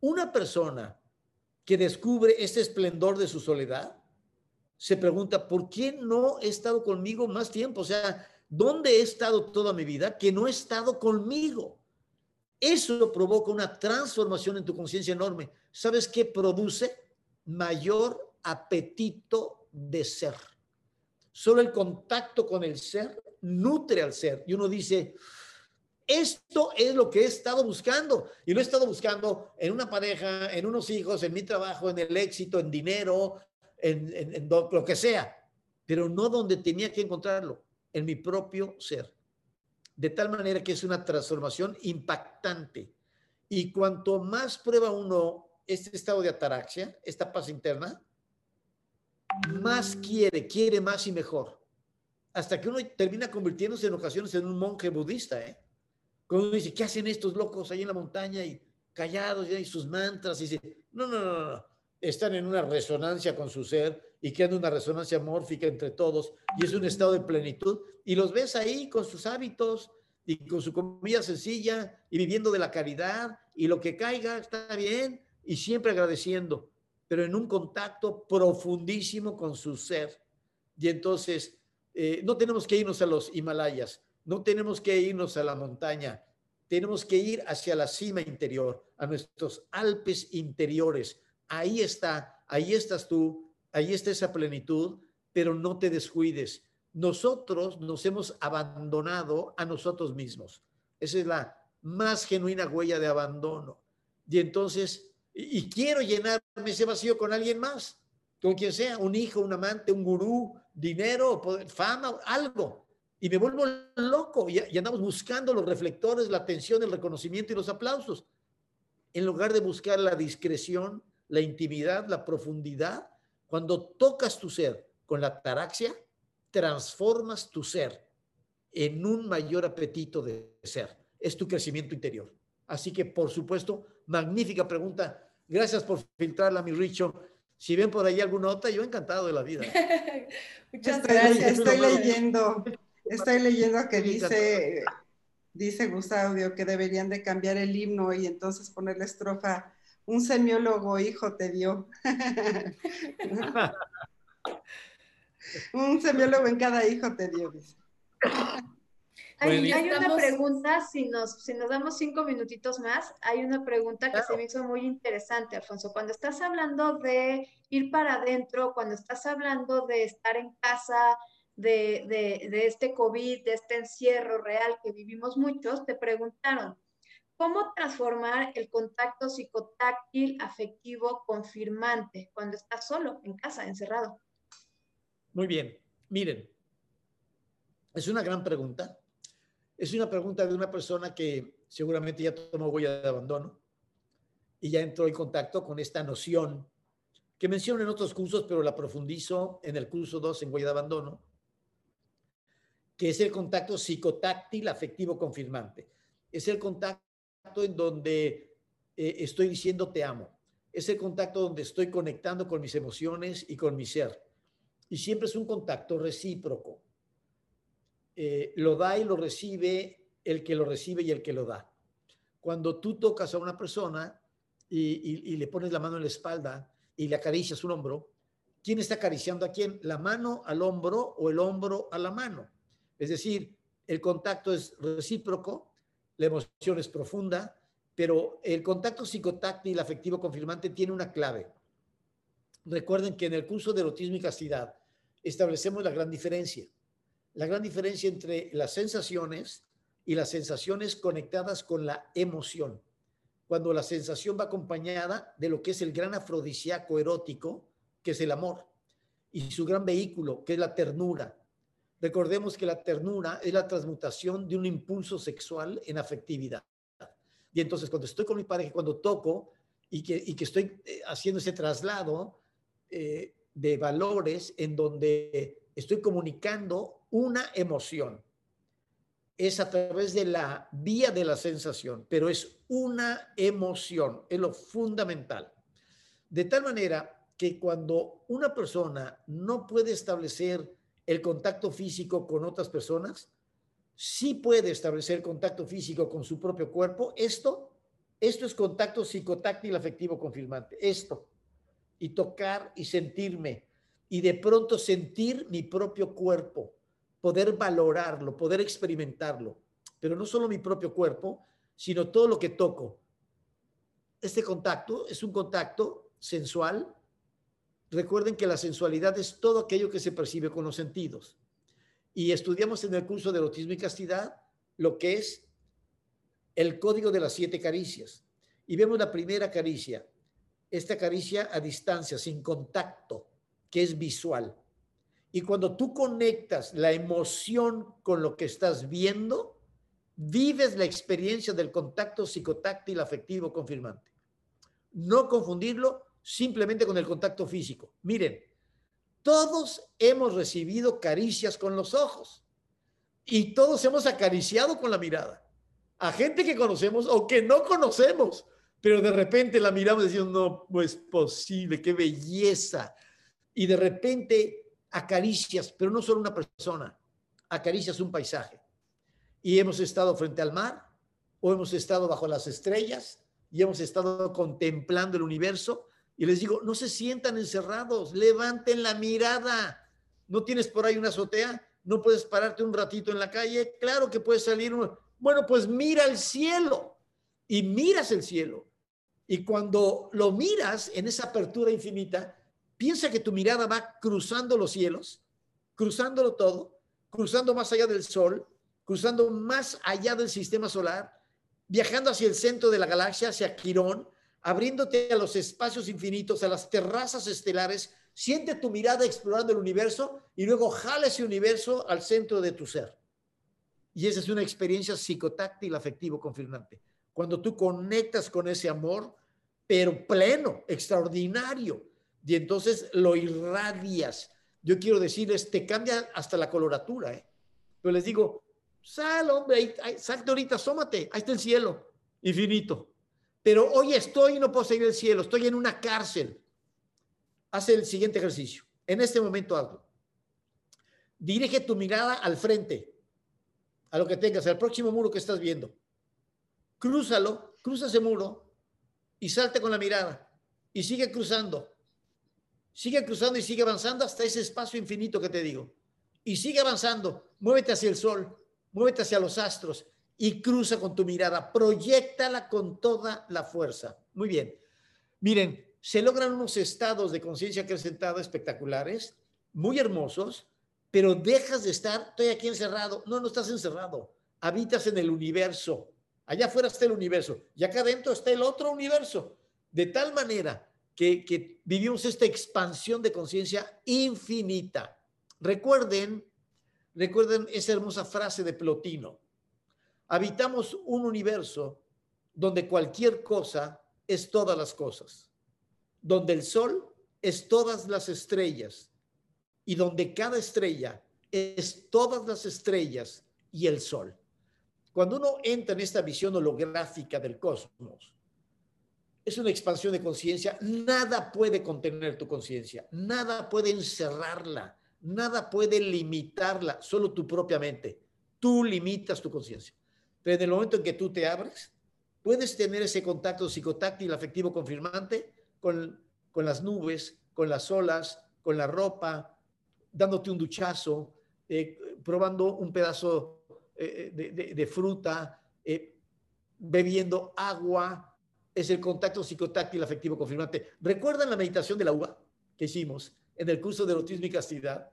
Una persona que descubre ese esplendor de su soledad se pregunta, ¿por qué no he estado conmigo más tiempo? O sea, ¿Dónde he estado toda mi vida que no he estado conmigo? Eso provoca una transformación en tu conciencia enorme. ¿Sabes qué produce? Mayor apetito de ser. Solo el contacto con el ser nutre al ser. Y uno dice, esto es lo que he estado buscando. Y lo he estado buscando en una pareja, en unos hijos, en mi trabajo, en el éxito, en dinero, en, en lo que sea. Pero no donde tenía que encontrarlo en mi propio ser. De tal manera que es una transformación impactante. Y cuanto más prueba uno este estado de ataraxia, esta paz interna, más quiere, quiere más y mejor. Hasta que uno termina convirtiéndose en ocasiones en un monje budista, ¿eh? Cuando uno dice, ¿qué hacen estos locos ahí en la montaña y callados y sus mantras? Y dice, no, no, no, no, están en una resonancia con su ser y creando una resonancia mórfica entre todos y es un estado de plenitud y los ves ahí con sus hábitos y con su comida sencilla y viviendo de la caridad y lo que caiga está bien y siempre agradeciendo, pero en un contacto profundísimo con su ser. Y entonces eh, no tenemos que irnos a los Himalayas, no tenemos que irnos a la montaña, tenemos que ir hacia la cima interior, a nuestros Alpes interiores. Ahí está, ahí estás tú, ahí está esa plenitud, pero no te descuides. Nosotros nos hemos abandonado a nosotros mismos. Esa es la más genuina huella de abandono. Y entonces, y, quiero llenarme ese vacío con alguien más, con quien sea, un hijo, un amante, un gurú, dinero, fama, algo. Y me vuelvo loco y, y andamos buscando los reflectores, la atención, el reconocimiento y los aplausos. En lugar de buscar la discreción, la intimidad, la profundidad, cuando tocas tu ser con la taraxia, transformas tu ser en un mayor apetito de ser. Es tu crecimiento interior. Así que, por supuesto, magnífica pregunta. Gracias por filtrarla, mi Richo. Si ven por ahí alguna otra, yo encantado de la vida. <laughs> Muchas estoy, gracias. Estoy leyendo, estoy leyendo que dice, dice Gustavo que deberían de cambiar el himno y entonces poner la estrofa un semiólogo hijo te dio. <laughs> un semiólogo en cada hijo te dio, Hay, una pregunta, si nos, si nos damos cinco minutitos más, hay una pregunta que se me hizo muy interesante, Alfonso. Cuando estás hablando de ir para adentro, cuando estás hablando de estar en casa, de, de, de este COVID, de este encierro real que vivimos muchos, te preguntaron, ¿Cómo transformar el contacto psicotáctil afectivo confirmante cuando estás solo, en casa, encerrado? Muy bien. Miren, es una gran pregunta. Es una pregunta de una persona que seguramente ya tomó huella de abandono y ya entró en contacto con esta noción que menciono en otros cursos, pero la profundizo en el curso 2 en huella de abandono, que es el contacto psicotáctil afectivo confirmante. Es el contacto en donde eh, estoy diciendo te amo. Es el contacto donde estoy conectando con mis emociones y con mi ser. Y siempre es un contacto recíproco. Eh, lo da y lo recibe el que lo recibe y el que lo da. Cuando tú tocas a una persona y, y le pones la mano en la espalda y le acaricias un hombro, ¿quién está acariciando a quién? ¿La mano al hombro o el hombro a la mano? Es decir, el contacto es recíproco la emoción es profunda, pero el contacto psicotáctil afectivo confirmante tiene una clave. Recuerden que en el curso de erotismo y castidad establecemos la gran diferencia. La gran diferencia entre las sensaciones y las sensaciones conectadas con la emoción. Cuando la sensación va acompañada de lo que es el gran afrodisíaco erótico, que es el amor, y su gran vehículo, que es la ternura. Recordemos que la ternura es la transmutación de un impulso sexual en afectividad. Y entonces cuando estoy con mi pareja, cuando toco y que, y que estoy eh, haciendo ese traslado eh, de valores en donde estoy comunicando una emoción, es a través de la vía de la sensación, pero es una emoción, es lo fundamental. De tal manera que cuando una persona no puede establecer el contacto físico con otras personas, sí puede establecer contacto físico con su propio cuerpo. Esto, esto es contacto psicotáctil afectivo confirmante. Esto. Y tocar y sentirme. Y de pronto sentir mi propio cuerpo poder valorarlo, poder experimentarlo, pero no solo mi propio cuerpo, sino todo lo que toco. Este contacto es un contacto sensual. Recuerden que la sensualidad es todo aquello que se percibe con los sentidos. Y estudiamos en el curso de erotismo y castidad lo que es el código de las siete caricias. Y vemos la primera caricia, esta caricia a distancia, sin contacto, que es visual. Y cuando tú conectas la emoción con lo que estás viendo, vives la experiencia del contacto psicotáctil afectivo confirmante. No confundirlo simplemente con el contacto físico. Miren, todos hemos recibido caricias con los ojos y todos hemos acariciado con la mirada. A gente que conocemos o que no conocemos, pero de repente la miramos y decimos, no, no es posible, qué belleza. Y de repente acaricias, pero no solo una persona, acaricias un paisaje. Y hemos estado frente al mar, o hemos estado bajo las estrellas, y hemos estado contemplando el universo. Y les digo, no se sientan encerrados, levanten la mirada. ¿No tienes por ahí una azotea? ¿No puedes pararte un ratito en la calle? Claro que puedes salir. Bueno, pues mira el cielo y miras el cielo. Y cuando lo miras en esa apertura infinita, Piensa que tu mirada va cruzando los cielos, cruzándolo todo, cruzando más allá del Sol, cruzando más allá del sistema solar, viajando hacia el centro de la galaxia, hacia Quirón, abriéndote a los espacios infinitos, a las terrazas estelares. Siente tu mirada explorando el universo y luego jala ese universo al centro de tu ser. Y esa es una experiencia psicotáctil afectivo confirmante. Cuando tú conectas con ese amor, pero pleno, extraordinario, y entonces lo irradias. Yo quiero decirles, te cambia hasta la coloratura, ¿eh? Pero les digo, sal, hombre, salte ahorita, asómate, ahí está el cielo, infinito. Pero hoy estoy y no puedo seguir el cielo, estoy en una cárcel. Haz el siguiente ejercicio. En este momento hazlo. Dirige tu mirada al frente, a lo que tengas, al próximo muro que estás viendo. Crúzalo, cruza ese muro y salte con la mirada y sigue cruzando Sigue cruzando y sigue avanzando hasta ese espacio infinito que te digo. Y sigue avanzando. Muévete hacia el sol, muévete hacia los astros y cruza con tu mirada. Proyectala con toda la fuerza. Muy bien. Miren, se logran unos estados de conciencia acrecentada espectaculares, muy hermosos, pero dejas de estar, estoy aquí encerrado. No, no estás encerrado. Habitas en el universo. Allá afuera está el universo y acá adentro está el otro universo. De tal manera que, vivimos esta expansión de conciencia infinita. Recuerden, recuerden esa hermosa frase de Plotino. Habitamos un universo donde cualquier cosa es todas las cosas, donde el sol es todas las estrellas y donde cada estrella es todas las estrellas y el sol. Cuando uno entra en esta visión holográfica del cosmos, es una expansión de conciencia. Nada puede contener tu conciencia, nada puede encerrarla, nada puede limitarla, solo tu propia mente. Tú limitas tu conciencia. Pero en el momento en que tú te abres, puedes tener ese contacto psicotáctil afectivo confirmante con, con las nubes, con las olas, con la ropa, dándote un duchazo, eh, probando un pedazo eh, de, de, fruta, eh, bebiendo agua, es el contacto psicotáctil afectivo confirmante. ¿Recuerdan la meditación de la uva que hicimos en el curso de erotismo y castidad?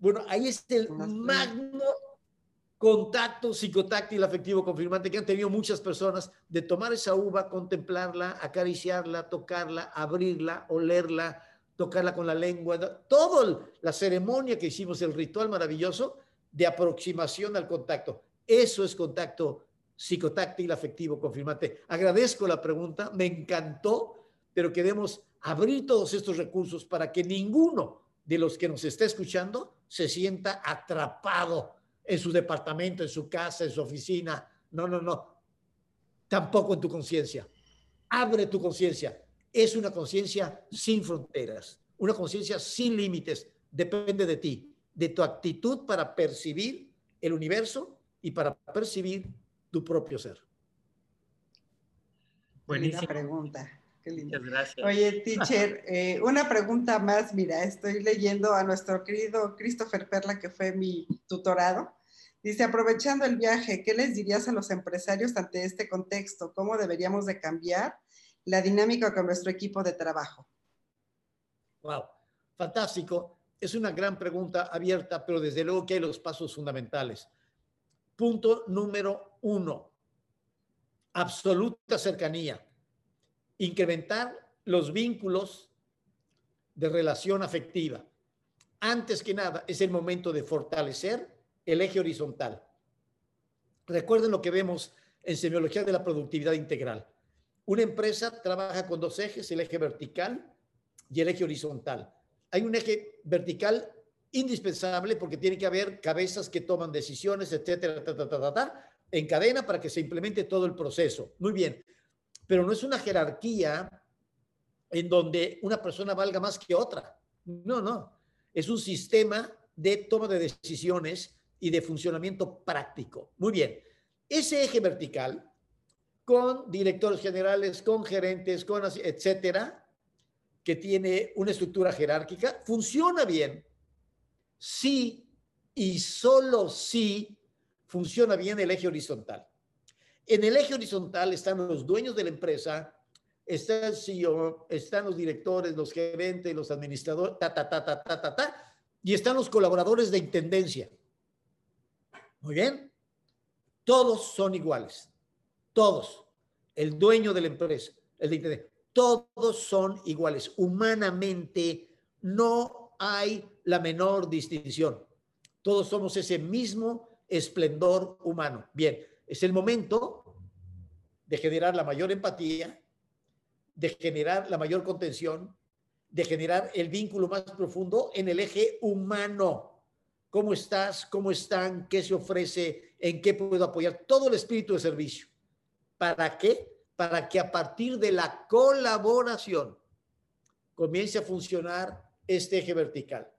Bueno, ahí es el magno contacto psicotáctil afectivo confirmante que han tenido muchas personas de tomar esa uva, contemplarla, acariciarla, tocarla, abrirla, olerla, tocarla con la lengua, toda la ceremonia que hicimos, el ritual maravilloso de aproximación al contacto. Eso es contacto psicotáctil afectivo confirmante. Agradezco la pregunta, me encantó, pero queremos abrir todos estos recursos para que ninguno de los que nos está escuchando se sienta atrapado en su departamento, en su casa, en su oficina. No, no, no. Tampoco en tu conciencia. Abre tu conciencia. Es una conciencia sin fronteras, una conciencia sin límites. Depende de ti, de tu actitud para percibir el universo y para percibir tu propio ser. Buenísima pregunta. Qué lindo. Muchas gracias. Oye, <laughs> teacher, eh, una pregunta más. Mira, estoy leyendo a nuestro querido Christopher Perla, que fue mi tutorado. Dice, aprovechando el viaje, ¿qué les dirías a los empresarios ante este contexto? ¿Cómo deberíamos de cambiar la dinámica con nuestro equipo de trabajo? Wow, fantástico. Es una gran pregunta abierta, pero desde luego que hay los pasos fundamentales. Punto número uno, absoluta cercanía incrementar los vínculos de relación afectiva. Antes que nada, es el momento de fortalecer el eje horizontal. Recuerden lo que vemos en semiología de la productividad integral. Una empresa trabaja con dos ejes, el eje vertical y el eje horizontal. Hay un eje vertical indispensable porque tiene que haber cabezas que toman decisiones, etcétera, en cadena para que se implemente todo el proceso. Muy bien pero no es una jerarquía en donde una persona valga más que otra. No, no. Es un sistema de toma de decisiones y de funcionamiento práctico. Muy bien. Ese eje vertical, con directores generales, con gerentes, con etcétera, que tiene una estructura jerárquica, funciona bien sí y solo si funciona bien el eje horizontal. En el eje horizontal están los dueños de la empresa, está el CEO, están los directores, los gerentes, los administradores, ta, ta, ta, ta, ta, ta, ta, y están los colaboradores de intendencia. Muy bien. Todos son iguales. Todos. El dueño de la empresa, el de intendencia. Todos son iguales. Humanamente no hay la menor distinción. Todos somos ese mismo esplendor humano. Bien, es el momento de generar la mayor empatía, de generar la mayor contención, de generar el vínculo más profundo en el eje humano. ¿Cómo estás? ¿Cómo están? ¿Qué se ofrece? ¿En qué puedo apoyar? Todo el espíritu de servicio. ¿Para qué? Para que a partir de la colaboración comience a funcionar este eje vertical.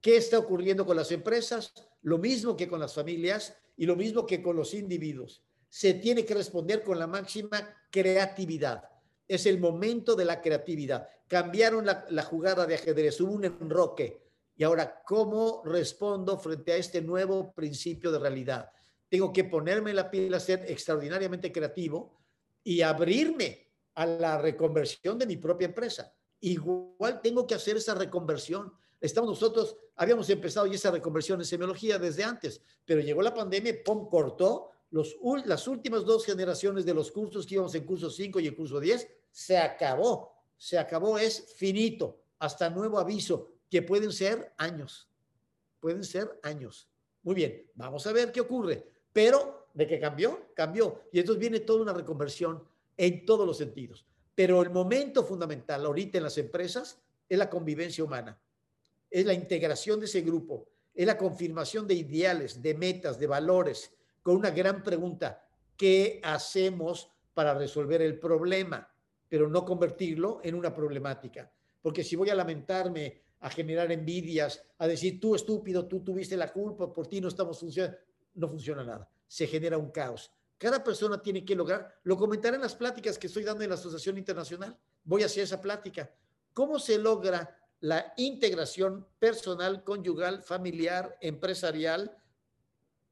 ¿Qué está ocurriendo con las empresas? Lo mismo que con las familias y lo mismo que con los individuos. Se tiene que responder con la máxima creatividad. Es el momento de la creatividad. Cambiaron la, jugada de ajedrez, hubo un enroque. Y ahora, ¿cómo respondo frente a este nuevo principio de realidad? Tengo que ponerme la piel a ser extraordinariamente creativo y abrirme a la reconversión de mi propia empresa. Igual tengo que hacer esa reconversión Estamos nosotros, habíamos empezado ya esa reconversión en semiología desde antes, pero llegó la pandemia, ¡pum!, cortó los, las últimas dos generaciones de los cursos que íbamos en curso 5 y en curso 10, se acabó, se acabó, es finito, hasta nuevo aviso, que pueden ser años, pueden ser años. Muy bien, vamos a ver qué ocurre, pero de que cambió, cambió. Y entonces viene toda una reconversión en todos los sentidos. Pero el momento fundamental ahorita en las empresas es la convivencia humana es la integración de ese grupo, es la confirmación de ideales, de metas, de valores, con una gran pregunta, ¿qué hacemos para resolver el problema? Pero no convertirlo en una problemática. Porque si voy a lamentarme, a generar envidias, a decir, tú estúpido, tú tuviste la culpa, por ti no estamos funcionando, no funciona nada. Se genera un caos. Cada persona tiene que lograr, lo comentaré en las pláticas que estoy dando en la Asociación Internacional, voy hacia esa plática. ¿Cómo se logra la integración personal, conyugal, familiar, empresarial,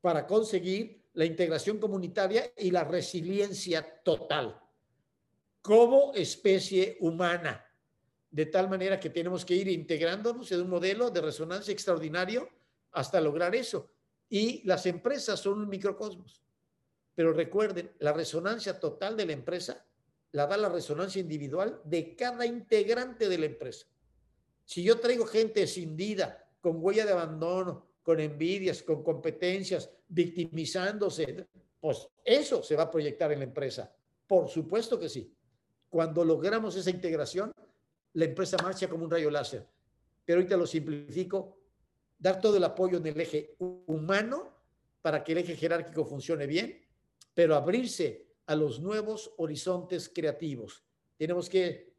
para conseguir la integración comunitaria y la resiliencia total como especie humana. de tal manera que tenemos que ir integrándonos en un modelo de resonancia extraordinario hasta lograr eso. Y las empresas son un microcosmos. Pero recuerden, la resonancia total de la empresa la da la resonancia individual de cada integrante de la empresa. Si yo traigo gente escindida, con huella de abandono, con envidias, con competencias, victimizándose, pues eso se va a proyectar en la empresa. Por supuesto que sí. Cuando logramos esa integración, la empresa marcha como un rayo láser. Pero ahorita lo simplifico, dar todo el apoyo en el eje humano para que el eje jerárquico funcione bien, pero abrirse a los nuevos horizontes creativos. Tenemos que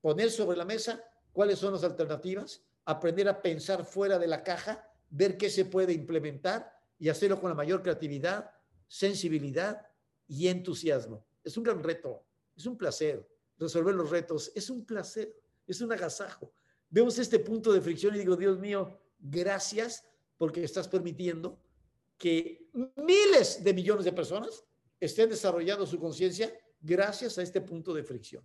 poner sobre la mesa cuáles son las alternativas, aprender a pensar fuera de la caja, ver qué se puede implementar y hacerlo con la mayor creatividad, sensibilidad y entusiasmo. Es un gran reto, es un placer resolver los retos, es un placer, es un agasajo. Vemos este punto de fricción y digo, Dios mío, gracias porque estás permitiendo que miles de millones de personas estén desarrollando su conciencia gracias a este punto de fricción.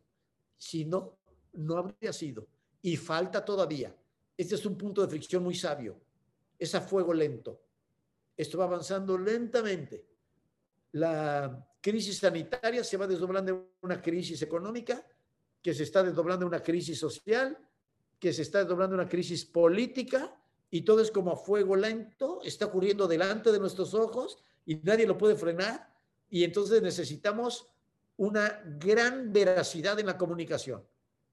Si no, no habría sido. Y falta todavía. Este es un punto de fricción muy sabio. Es a fuego lento. Esto va avanzando lentamente. La crisis sanitaria se va desdoblando en una crisis económica, que se está desdoblando en una crisis social, que se está desdoblando en una crisis política, y todo es como a fuego lento, está ocurriendo delante de nuestros ojos y nadie lo puede frenar y entonces necesitamos una gran veracidad en la comunicación.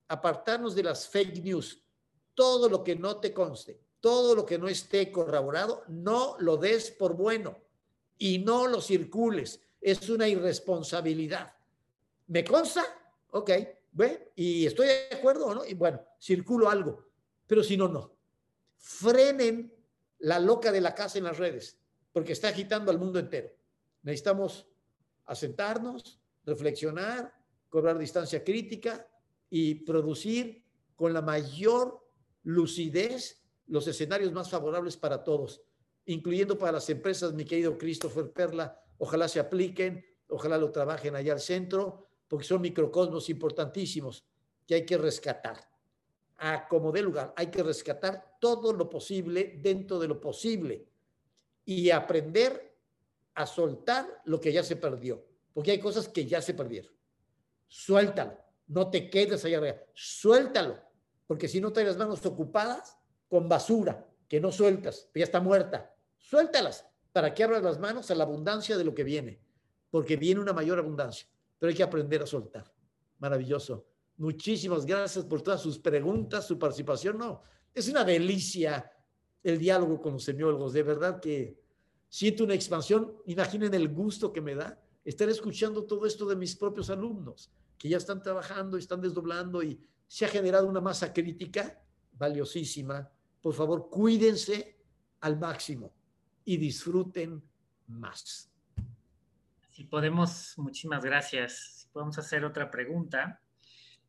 Apartarnos de las fake news. Todo lo que no te conste, todo lo que no esté corroborado, no lo des por bueno y no lo circules. Es una irresponsabilidad. ¿Me consta? Ok, bueno, y estoy de acuerdo o no, y bueno, circulo algo, pero si no, no. Frenen la loca de la casa en las redes, porque está agitando al mundo entero. Necesitamos asentarnos, reflexionar, cobrar distancia crítica y producir con la mayor lucidez los escenarios más favorables para todos, incluyendo para las empresas, mi querido Christopher Perla, ojalá se apliquen, ojalá lo trabajen allá al centro, porque son microcosmos importantísimos que hay que rescatar. A como de lugar, hay que rescatar todo lo posible dentro de lo posible y aprender a soltar lo que ya se perdió, porque hay cosas que ya se perdieron. Suéltalo, no te quedes allá arriba, suéltalo, porque si no traes las manos ocupadas con basura que no sueltas, ya está muerta, suéltalas para que abras las manos a la abundancia de lo que viene, porque viene una mayor abundancia, pero hay que aprender a soltar. Maravilloso. Muchísimas gracias por todas sus preguntas, su participación. No, es una delicia el diálogo con los semiólogos, de verdad que siento una expansión. Imaginen el gusto que me da estar escuchando todo esto de mis propios alumnos, que ya están trabajando, están desdoblando y se ha generado una masa crítica valiosísima. Por favor, cuídense al máximo y disfruten más. Si podemos, muchísimas gracias. Si podemos hacer otra pregunta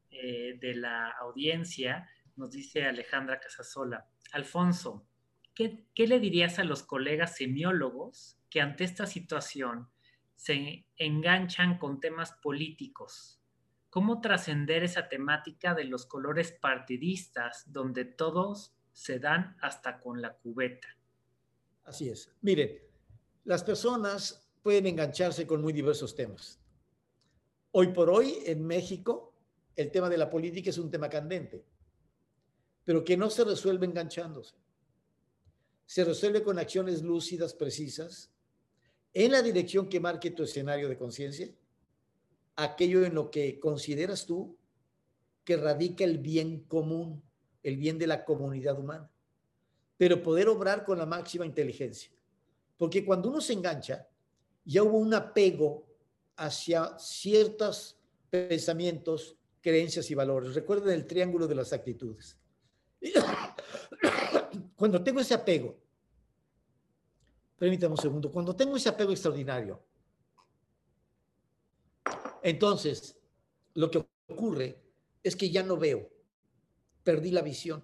eh, de la audiencia, nos dice Alejandra Casasola. Alfonso, ¿qué, le dirías a los colegas semiólogos que ante esta situación se enganchan con temas políticos? ¿Cómo trascender esa temática de los colores partidistas donde todos se dan hasta con la cubeta? Así es. Miren, las personas pueden engancharse con muy diversos temas. Hoy por hoy en México el tema de la política es un tema candente, pero que no se resuelve enganchándose se resuelve con acciones lúcidas, precisas, en la dirección que marque tu escenario de conciencia, aquello en lo que consideras tú que radica el bien común, el bien de la comunidad humana, pero poder obrar con la máxima inteligencia. Porque cuando uno se engancha, ya hubo un apego hacia ciertos pensamientos, creencias y valores. Recuerden el triángulo de las actitudes. <coughs> Cuando tengo ese apego, permítame un segundo, cuando tengo ese apego extraordinario, entonces lo que ocurre es que ya no veo, perdí la visión.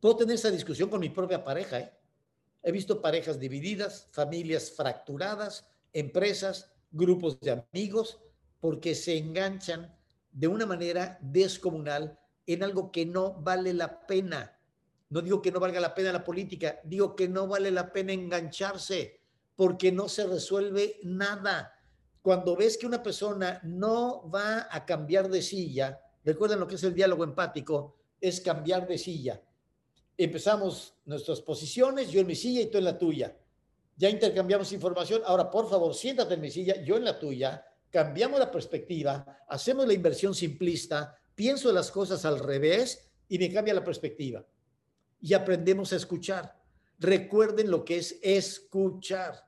Puedo tener esa discusión con mi propia pareja. ¿eh? He visto parejas divididas, familias fracturadas, empresas, grupos de amigos, porque se enganchan de una manera descomunal en algo que no vale la pena. No digo que no valga la pena la política, digo que no vale la pena engancharse porque no se resuelve nada. Cuando ves que una persona no va a cambiar de silla, recuerden lo que es el diálogo empático, es cambiar de silla. Empezamos nuestras posiciones, yo en mi silla y tú en la tuya. Ya intercambiamos información. Ahora, por favor, siéntate en mi silla, yo en la tuya. Cambiamos la perspectiva, hacemos la inversión simplista, pienso las cosas al revés y me cambia la perspectiva. Y aprendemos a escuchar. Recuerden lo que es escuchar.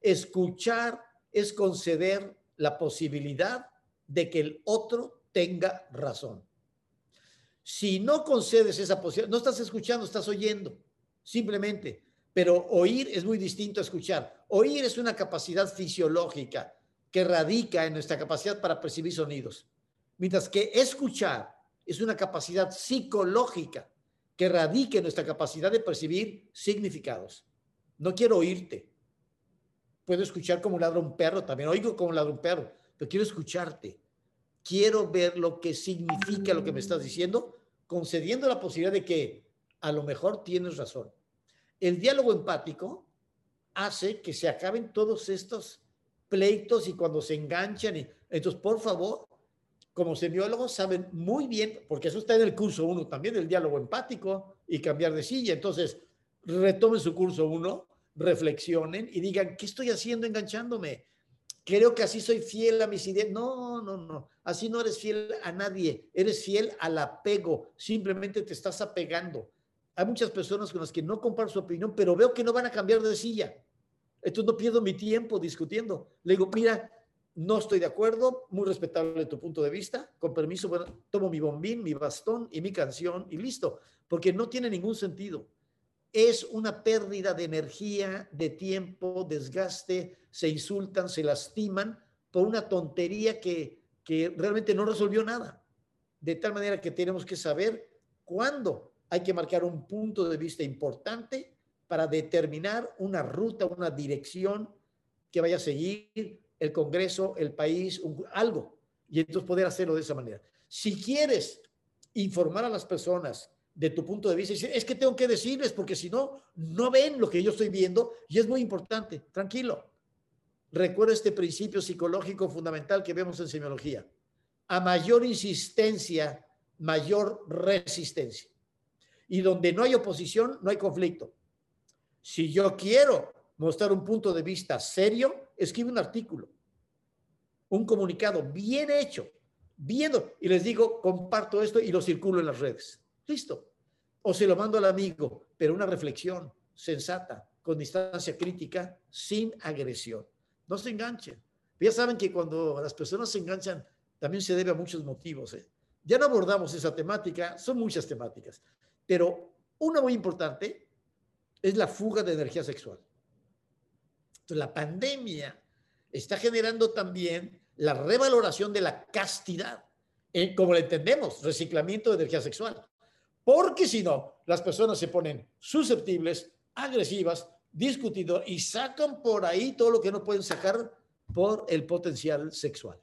Escuchar es conceder la posibilidad de que el otro tenga razón. Si no concedes esa posibilidad, no estás escuchando, estás oyendo, simplemente. Pero oír es muy distinto a escuchar. Oír es una capacidad fisiológica que radica en nuestra capacidad para percibir sonidos. Mientras que escuchar es una capacidad psicológica que radica en nuestra capacidad de percibir significados. No quiero oírte. Puedo escuchar como ladra un perro, también oigo como ladra un perro, pero quiero escucharte. Quiero ver lo que significa lo que me estás diciendo, concediendo la posibilidad de que a lo mejor tienes razón. El diálogo empático hace que se acaben todos estos pleitos y cuando se enganchan. Y, entonces, por favor, como semiólogos saben muy bien, porque eso está en el curso 1 también, el diálogo empático y cambiar de silla. Entonces, retomen su curso 1, reflexionen y digan, ¿qué estoy haciendo enganchándome? Creo que así soy fiel a mis ideas. No, no, no. Así no eres fiel a nadie. Eres fiel al apego. Simplemente te estás apegando. Hay muchas personas con las que no comparto su opinión, pero veo que no van a cambiar de silla. Entonces no pierdo mi tiempo discutiendo. Le digo, mira, no estoy de acuerdo, muy respetable tu punto de vista, con permiso, bueno, tomo mi bombín, mi bastón y mi canción y listo, porque no tiene ningún sentido. Es una pérdida de energía, de tiempo, desgaste, se insultan, se lastiman por una tontería que, que realmente no resolvió nada. De tal manera que tenemos que saber cuándo hay que marcar un punto de vista importante para determinar una ruta, una dirección que vaya a seguir el Congreso, el país, algo, y entonces poder hacerlo de esa manera. Si quieres informar a las personas de tu punto de vista, es que tengo que decirles, porque si no, no ven lo que yo estoy viendo y es muy importante. Tranquilo. Recuerda este principio psicológico fundamental que vemos en semiología. A mayor insistencia, mayor resistencia. Y donde no hay oposición, no hay conflicto. Si yo quiero mostrar un punto de vista serio, escribe un artículo, un comunicado bien hecho, viendo, y les digo, comparto esto y lo circulo en las redes. Listo. O se lo mando al amigo, pero una reflexión sensata, con distancia crítica, sin agresión. No se enganchen. Ya saben que cuando las personas se enganchan, también se debe a muchos motivos. ¿eh? Ya no abordamos esa temática, son muchas temáticas, pero una muy importante es la fuga de energía sexual la pandemia está generando también la revaloración de la castidad, eh, como le entendemos, reciclamiento de energía sexual. Porque si no, las personas se ponen susceptibles, agresivas, discutido y sacan por ahí todo lo que no pueden sacar por el potencial sexual.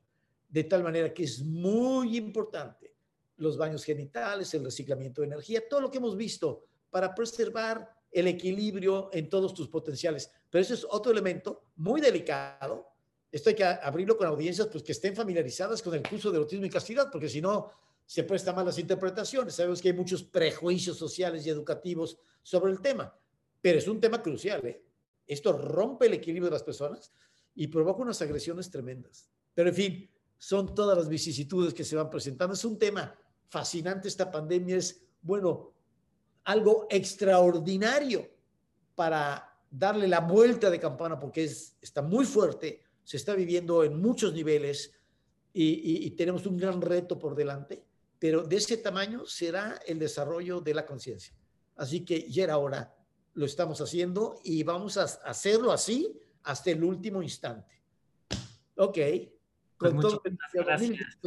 De tal manera que es muy importante los baños genitales, el reciclamiento de energía, todo lo que hemos visto para preservar el equilibrio en todos tus potenciales. Pero eso es otro elemento muy delicado. Esto hay que abrirlo con audiencias pues, que estén familiarizadas con el curso de erotismo y castidad, porque si no, se presta malas interpretaciones. Sabemos que hay muchos prejuicios sociales y educativos sobre el tema, pero es un tema crucial. ¿eh? Esto rompe el equilibrio de las personas y provoca unas agresiones tremendas. Pero en fin, son todas las vicisitudes que se van presentando. Es un tema fascinante esta pandemia. Es, bueno, algo extraordinario para darle la vuelta de campana porque es, está muy fuerte, se está viviendo en muchos niveles y, tenemos un gran reto por delante, pero de ese tamaño será el desarrollo de la conciencia. Así que ya era hora, lo estamos haciendo y vamos a hacerlo así hasta el último instante. Ok. Pues Con todo gracias.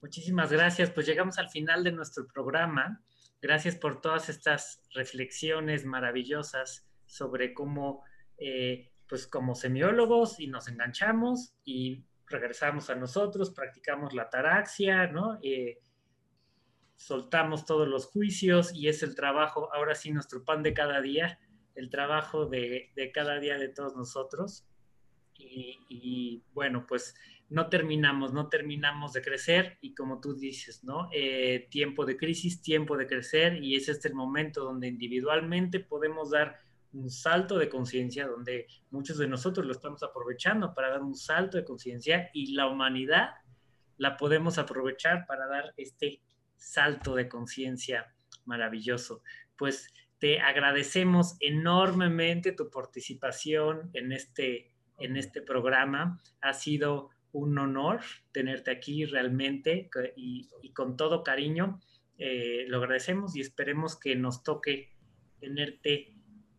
Muchísimas gracias. Pues llegamos al final de nuestro programa. Gracias por todas estas reflexiones maravillosas sobre cómo, eh, pues como semiólogos, y nos enganchamos y regresamos a nosotros, practicamos la taraxia, ¿no? Eh, soltamos todos los juicios y es el trabajo, ahora sí, nuestro pan de cada día, el trabajo de, cada día de todos nosotros. Y, bueno, pues no terminamos, no terminamos de crecer y como tú dices, ¿no? Eh, tiempo de crisis, tiempo de crecer y es el momento donde individualmente podemos dar un salto de conciencia, donde muchos de nosotros lo estamos aprovechando para dar un salto de conciencia y la humanidad la podemos aprovechar para dar este salto de conciencia maravilloso. Pues te agradecemos enormemente tu participación en este, en este programa. Ha sido un honor tenerte aquí realmente y, con todo cariño. Eh, lo agradecemos y esperemos que nos toque tenerte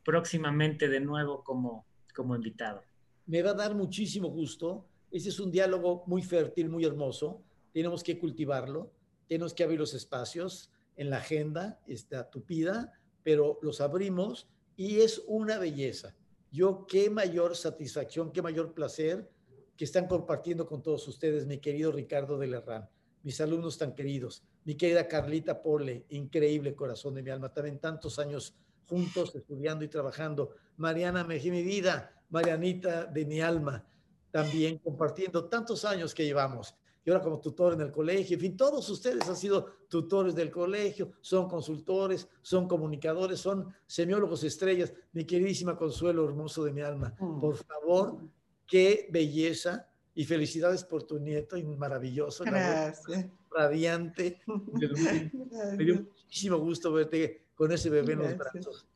próximamente de nuevo como, como invitado. Me va a dar muchísimo gusto. Ese es un diálogo muy fértil, muy hermoso. Tenemos que cultivarlo tenemos que abrir los espacios en la agenda, está tupida, pero los abrimos y es una belleza. Yo qué mayor satisfacción, qué mayor placer que están compartiendo con todos ustedes, mi querido Ricardo de Lerrán, mis alumnos tan queridos, mi querida Carlita Pole, increíble corazón de mi alma, también tantos años juntos estudiando y trabajando. Mariana Mejía, mi vida, Marianita de mi alma, también compartiendo tantos años que llevamos y ahora como tutor en el colegio, en fin, todos ustedes han sido tutores del colegio, son consultores, son comunicadores, son semiólogos estrellas. Mi queridísima Consuelo, hermoso de mi alma, mm. por favor, qué belleza y felicidades por tu nieto, y maravilloso. Gracias. Radiante. <laughs> Me dio muchísimo gusto verte con ese bebé en los brazos.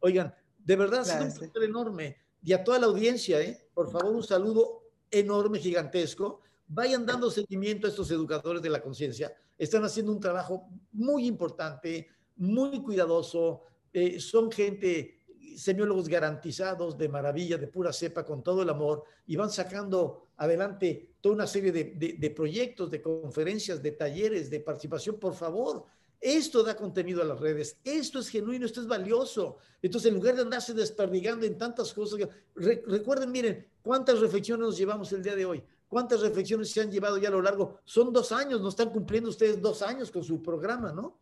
Oigan, de verdad, ha sido un placer enorme. Y a toda la audiencia, ¿eh? por favor, un saludo enorme, gigantesco vayan dando seguimiento a estos educadores de la conciencia. Están haciendo un trabajo muy importante, muy cuidadoso. Eh, son gente, semiólogos garantizados de maravilla, de pura cepa, con todo el amor, y van sacando adelante toda una serie de, de proyectos, de conferencias, de talleres, de participación. Por favor, esto da contenido a las redes, esto es genuino, esto es valioso. Entonces, en lugar de andarse desperdigando en tantas cosas, recuerden, miren, cuántas reflexiones nos llevamos el día de hoy. ¿Cuántas reflexiones se han llevado ya a lo largo? Son dos años, no están cumpliendo ustedes dos años con su programa, ¿no?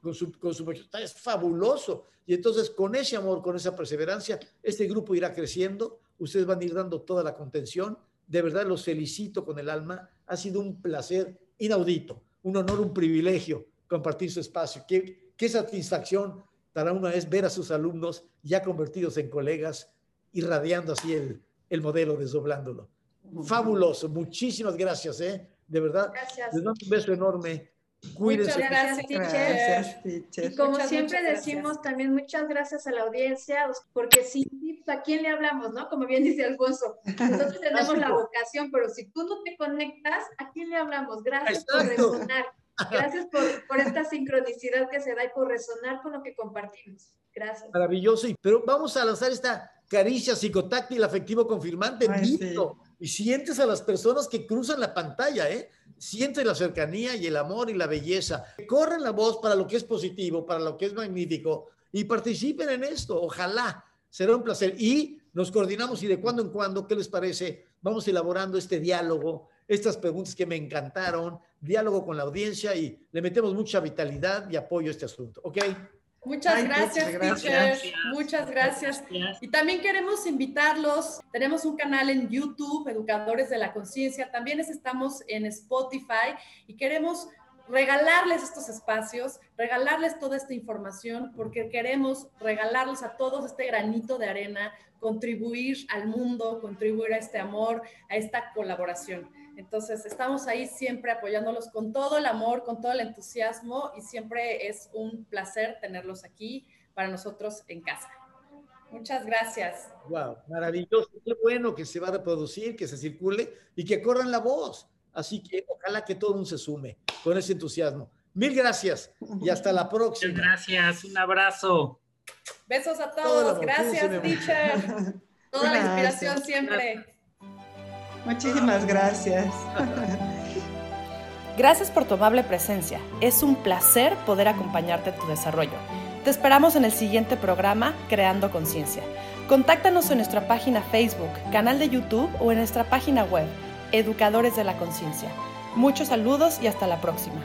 Con su, con su es fabuloso. Y entonces, con ese amor, con esa perseverancia, este grupo irá creciendo. Ustedes van a ir dando toda la contención. De verdad, los felicito con el alma. Ha sido un placer inaudito, un honor, un privilegio compartir su espacio. Qué, qué satisfacción para una vez ver a sus alumnos ya convertidos en colegas, irradiando así el, el modelo, desdoblándolo. Fabuloso. Muchísimas gracias, ¿eh? De verdad. Gracias. Les mando un beso enorme. Cuídense. Muchas gracias, teacher. Y como siempre decimos, también muchas gracias a la audiencia, porque si ¿a quién le hablamos, no? Como bien dice Alfonso, nosotros tenemos la <laughs> vocación, pero si tú no te conectas, ¿a quién le hablamos? Gracias por resonar. <laughs> Gracias por, por, esta sincronicidad que se da y por resonar con lo que compartimos. Gracias. Maravilloso. Pero vamos a lanzar esta caricia psicotáctil afectivo confirmante. Ay, y sientes a las personas que cruzan la pantalla, ¿eh? Sientes la cercanía y el amor y la belleza. Corren la voz para lo que es positivo, para lo que es magnífico y participen en esto. Ojalá. Será un placer. Y nos coordinamos y de cuando en cuando, ¿qué les parece? Vamos elaborando este diálogo, estas preguntas que me encantaron, diálogo con la audiencia y le metemos mucha vitalidad y apoyo a este asunto. ¿Ok? Muchas gracias, gracias. Muchas gracias. Y también queremos invitarlos. Tenemos un canal en YouTube, Educadores de la Conciencia. También estamos en Spotify y queremos regalarles estos espacios, regalarles toda esta información, porque queremos regalarles a todos este granito de arena, contribuir al mundo, contribuir a este amor, a esta colaboración. Entonces, estamos ahí siempre apoyándolos con todo el amor, con todo el entusiasmo y siempre es un placer tenerlos aquí para nosotros en casa. Muchas gracias. Wow, maravilloso. Qué bueno que se va a reproducir, que se circule y que corran la voz. Así que ojalá que todo mundo se sume con ese entusiasmo. Mil gracias y hasta la próxima. Muchas gracias, un abrazo. Besos a todos. Gracias, teacher. <laughs> Toda la inspiración siempre. Muchísimas gracias. <laughs> Gracias por tu amable presencia. Es un placer poder acompañarte en tu desarrollo. Te esperamos en el siguiente programa Creando Conciencia. Contáctanos en nuestra página Facebook, canal de YouTube o en nuestra página web, Educadores de la Conciencia. Muchos saludos y hasta la próxima.